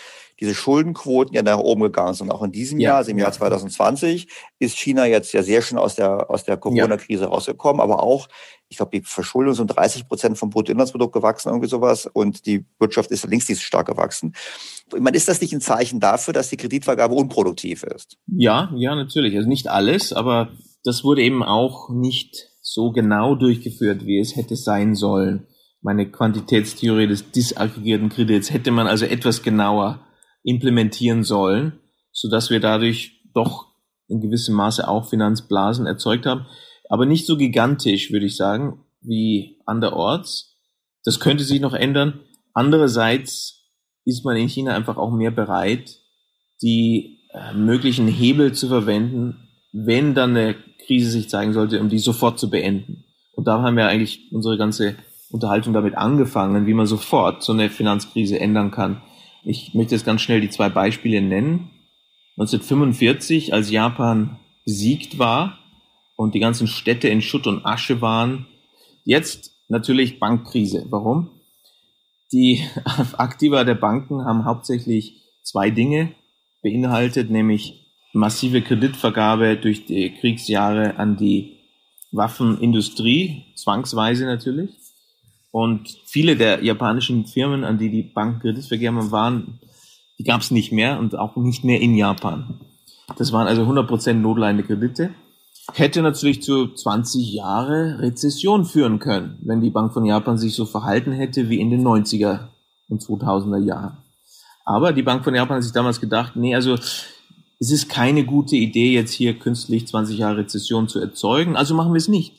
diese Schuldenquoten ja nach oben gegangen sind. Auch in diesem ja, Jahr, also im ja. Jahr 2020, ist China jetzt ja sehr schön aus der, aus der Corona-Krise ja. rausgekommen, aber auch, ich glaube, die Verschuldung ist um 30 Prozent vom Bruttoinlandsprodukt gewachsen, irgendwie sowas, und die Wirtschaft ist links nicht stark gewachsen. Ich meine, ist das nicht ein Zeichen dafür, dass die Kreditvergabe unproduktiv ist? Ja, ja, natürlich. Also nicht alles, aber das wurde eben auch nicht so genau durchgeführt, wie es hätte sein sollen. Meine Quantitätstheorie des disaggregierten Kredits hätte man also etwas genauer implementieren sollen, so dass wir dadurch doch in gewissem Maße auch Finanzblasen erzeugt haben, aber nicht so gigantisch, würde ich sagen, wie anderorts. Das könnte sich noch ändern. Andererseits ist man in China einfach auch mehr bereit, die äh, möglichen Hebel zu verwenden, wenn dann eine Krise sich zeigen sollte, um die sofort zu beenden. Und da haben wir eigentlich unsere ganze Unterhaltung damit angefangen, wie man sofort so eine Finanzkrise ändern kann. Ich möchte jetzt ganz schnell die zwei Beispiele nennen. 1945, als Japan besiegt war und die ganzen Städte in Schutt und Asche waren. Jetzt natürlich Bankkrise. Warum? Die Aktiva der Banken haben hauptsächlich zwei Dinge beinhaltet, nämlich massive Kreditvergabe durch die Kriegsjahre an die Waffenindustrie, zwangsweise natürlich, und viele der japanischen Firmen, an die die Banken Kredit vergeben haben, waren, die gab es nicht mehr und auch nicht mehr in Japan. Das waren also 100% notleidende Kredite. Hätte natürlich zu 20 Jahre Rezession führen können, wenn die Bank von Japan sich so verhalten hätte wie in den 90er und 2000er Jahren. Aber die Bank von Japan hat sich damals gedacht, nee, also es ist keine gute Idee, jetzt hier künstlich 20 Jahre Rezession zu erzeugen, also machen wir es nicht.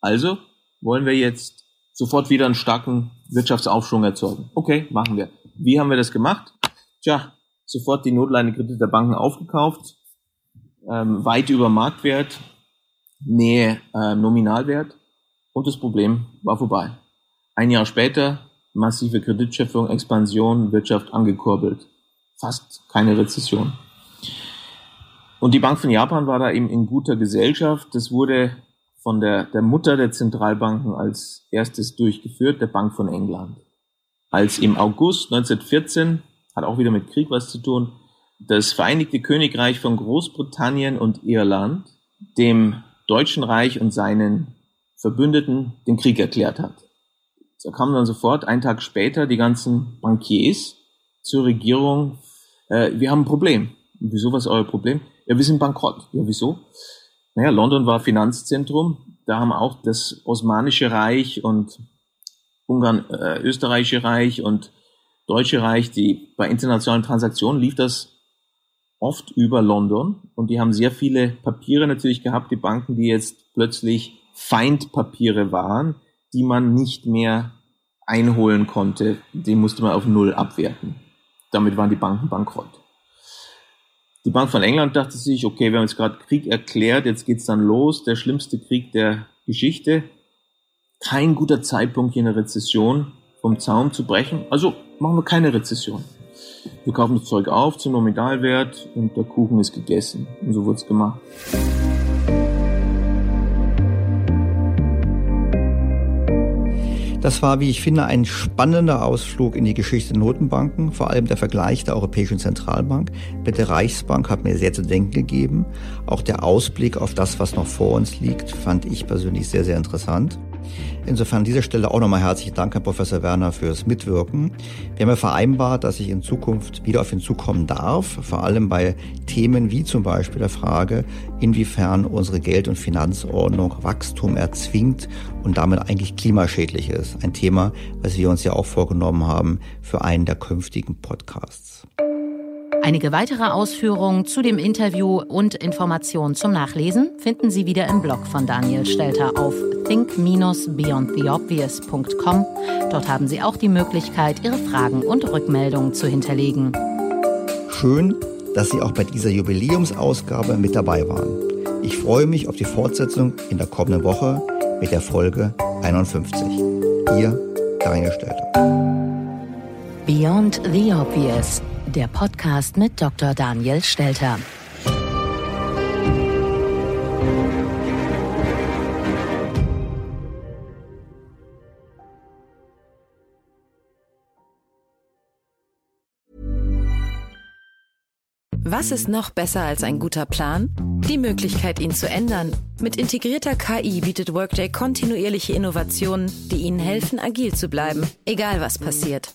Also wollen wir jetzt sofort wieder einen starken Wirtschaftsaufschwung erzeugen. Okay, machen wir. Wie haben wir das gemacht? Tja, sofort die Notleine-Kredite der Banken aufgekauft, ähm, weit über Marktwert, Nähe äh, Nominalwert und das Problem war vorbei. Ein Jahr später massive Kreditschöpfung, Expansion, Wirtschaft angekurbelt. Fast keine Rezession. Und die Bank von Japan war da eben in guter Gesellschaft. Das wurde von der, der Mutter der Zentralbanken als erstes durchgeführt, der Bank von England. Als im August 1914, hat auch wieder mit Krieg was zu tun, das Vereinigte Königreich von Großbritannien und Irland dem Deutschen Reich und seinen Verbündeten den Krieg erklärt hat. Da kamen dann sofort, einen Tag später, die ganzen Bankiers zur Regierung, äh, wir haben ein Problem. Wieso, was ist euer Problem? Ja, wir sind bankrott. Ja, wieso? Naja, London war Finanzzentrum. Da haben auch das Osmanische Reich und Ungarn, äh, Österreichische Reich und Deutsche Reich, die bei internationalen Transaktionen lief das oft über London und die haben sehr viele Papiere natürlich gehabt, die Banken, die jetzt plötzlich Feindpapiere waren, die man nicht mehr einholen konnte. Die musste man auf Null abwerten. Damit waren die Banken bankrott. Die Bank von England dachte sich, okay, wir haben jetzt gerade Krieg erklärt, jetzt geht's dann los, der schlimmste Krieg der Geschichte. Kein guter Zeitpunkt, hier eine Rezession vom Zaum zu brechen. Also machen wir keine Rezession. Wir kaufen das Zeug auf zum Nominalwert und der Kuchen ist gegessen. Und so wurde es gemacht. Das war, wie ich finde, ein spannender Ausflug in die Geschichte der Notenbanken, vor allem der Vergleich der Europäischen Zentralbank mit der Reichsbank hat mir sehr zu denken gegeben. Auch der Ausblick auf das, was noch vor uns liegt, fand ich persönlich sehr, sehr interessant. Insofern an dieser Stelle auch nochmal herzlichen Dank, Herr Professor Werner, fürs Mitwirken. Wir haben ja vereinbart, dass ich in Zukunft wieder auf ihn zukommen darf, vor allem bei Themen wie zum Beispiel der Frage, inwiefern unsere Geld- und Finanzordnung Wachstum erzwingt und damit eigentlich klimaschädlich ist. Ein Thema, was wir uns ja auch vorgenommen haben für einen der künftigen Podcasts. Einige weitere Ausführungen zu dem Interview und Informationen zum Nachlesen finden Sie wieder im Blog von Daniel Stelter auf think-beyondtheobvious.com. Dort haben Sie auch die Möglichkeit, Ihre Fragen und Rückmeldungen zu hinterlegen. Schön, dass Sie auch bei dieser Jubiläumsausgabe mit dabei waren. Ich freue mich auf die Fortsetzung in der kommenden Woche mit der Folge 51. Ihr Daniel Stelter. Beyond the Obvious der Podcast mit Dr. Daniel Stelter. Was ist noch besser als ein guter Plan? Die Möglichkeit, ihn zu ändern. Mit integrierter KI bietet Workday kontinuierliche Innovationen, die Ihnen helfen, agil zu bleiben, egal was passiert.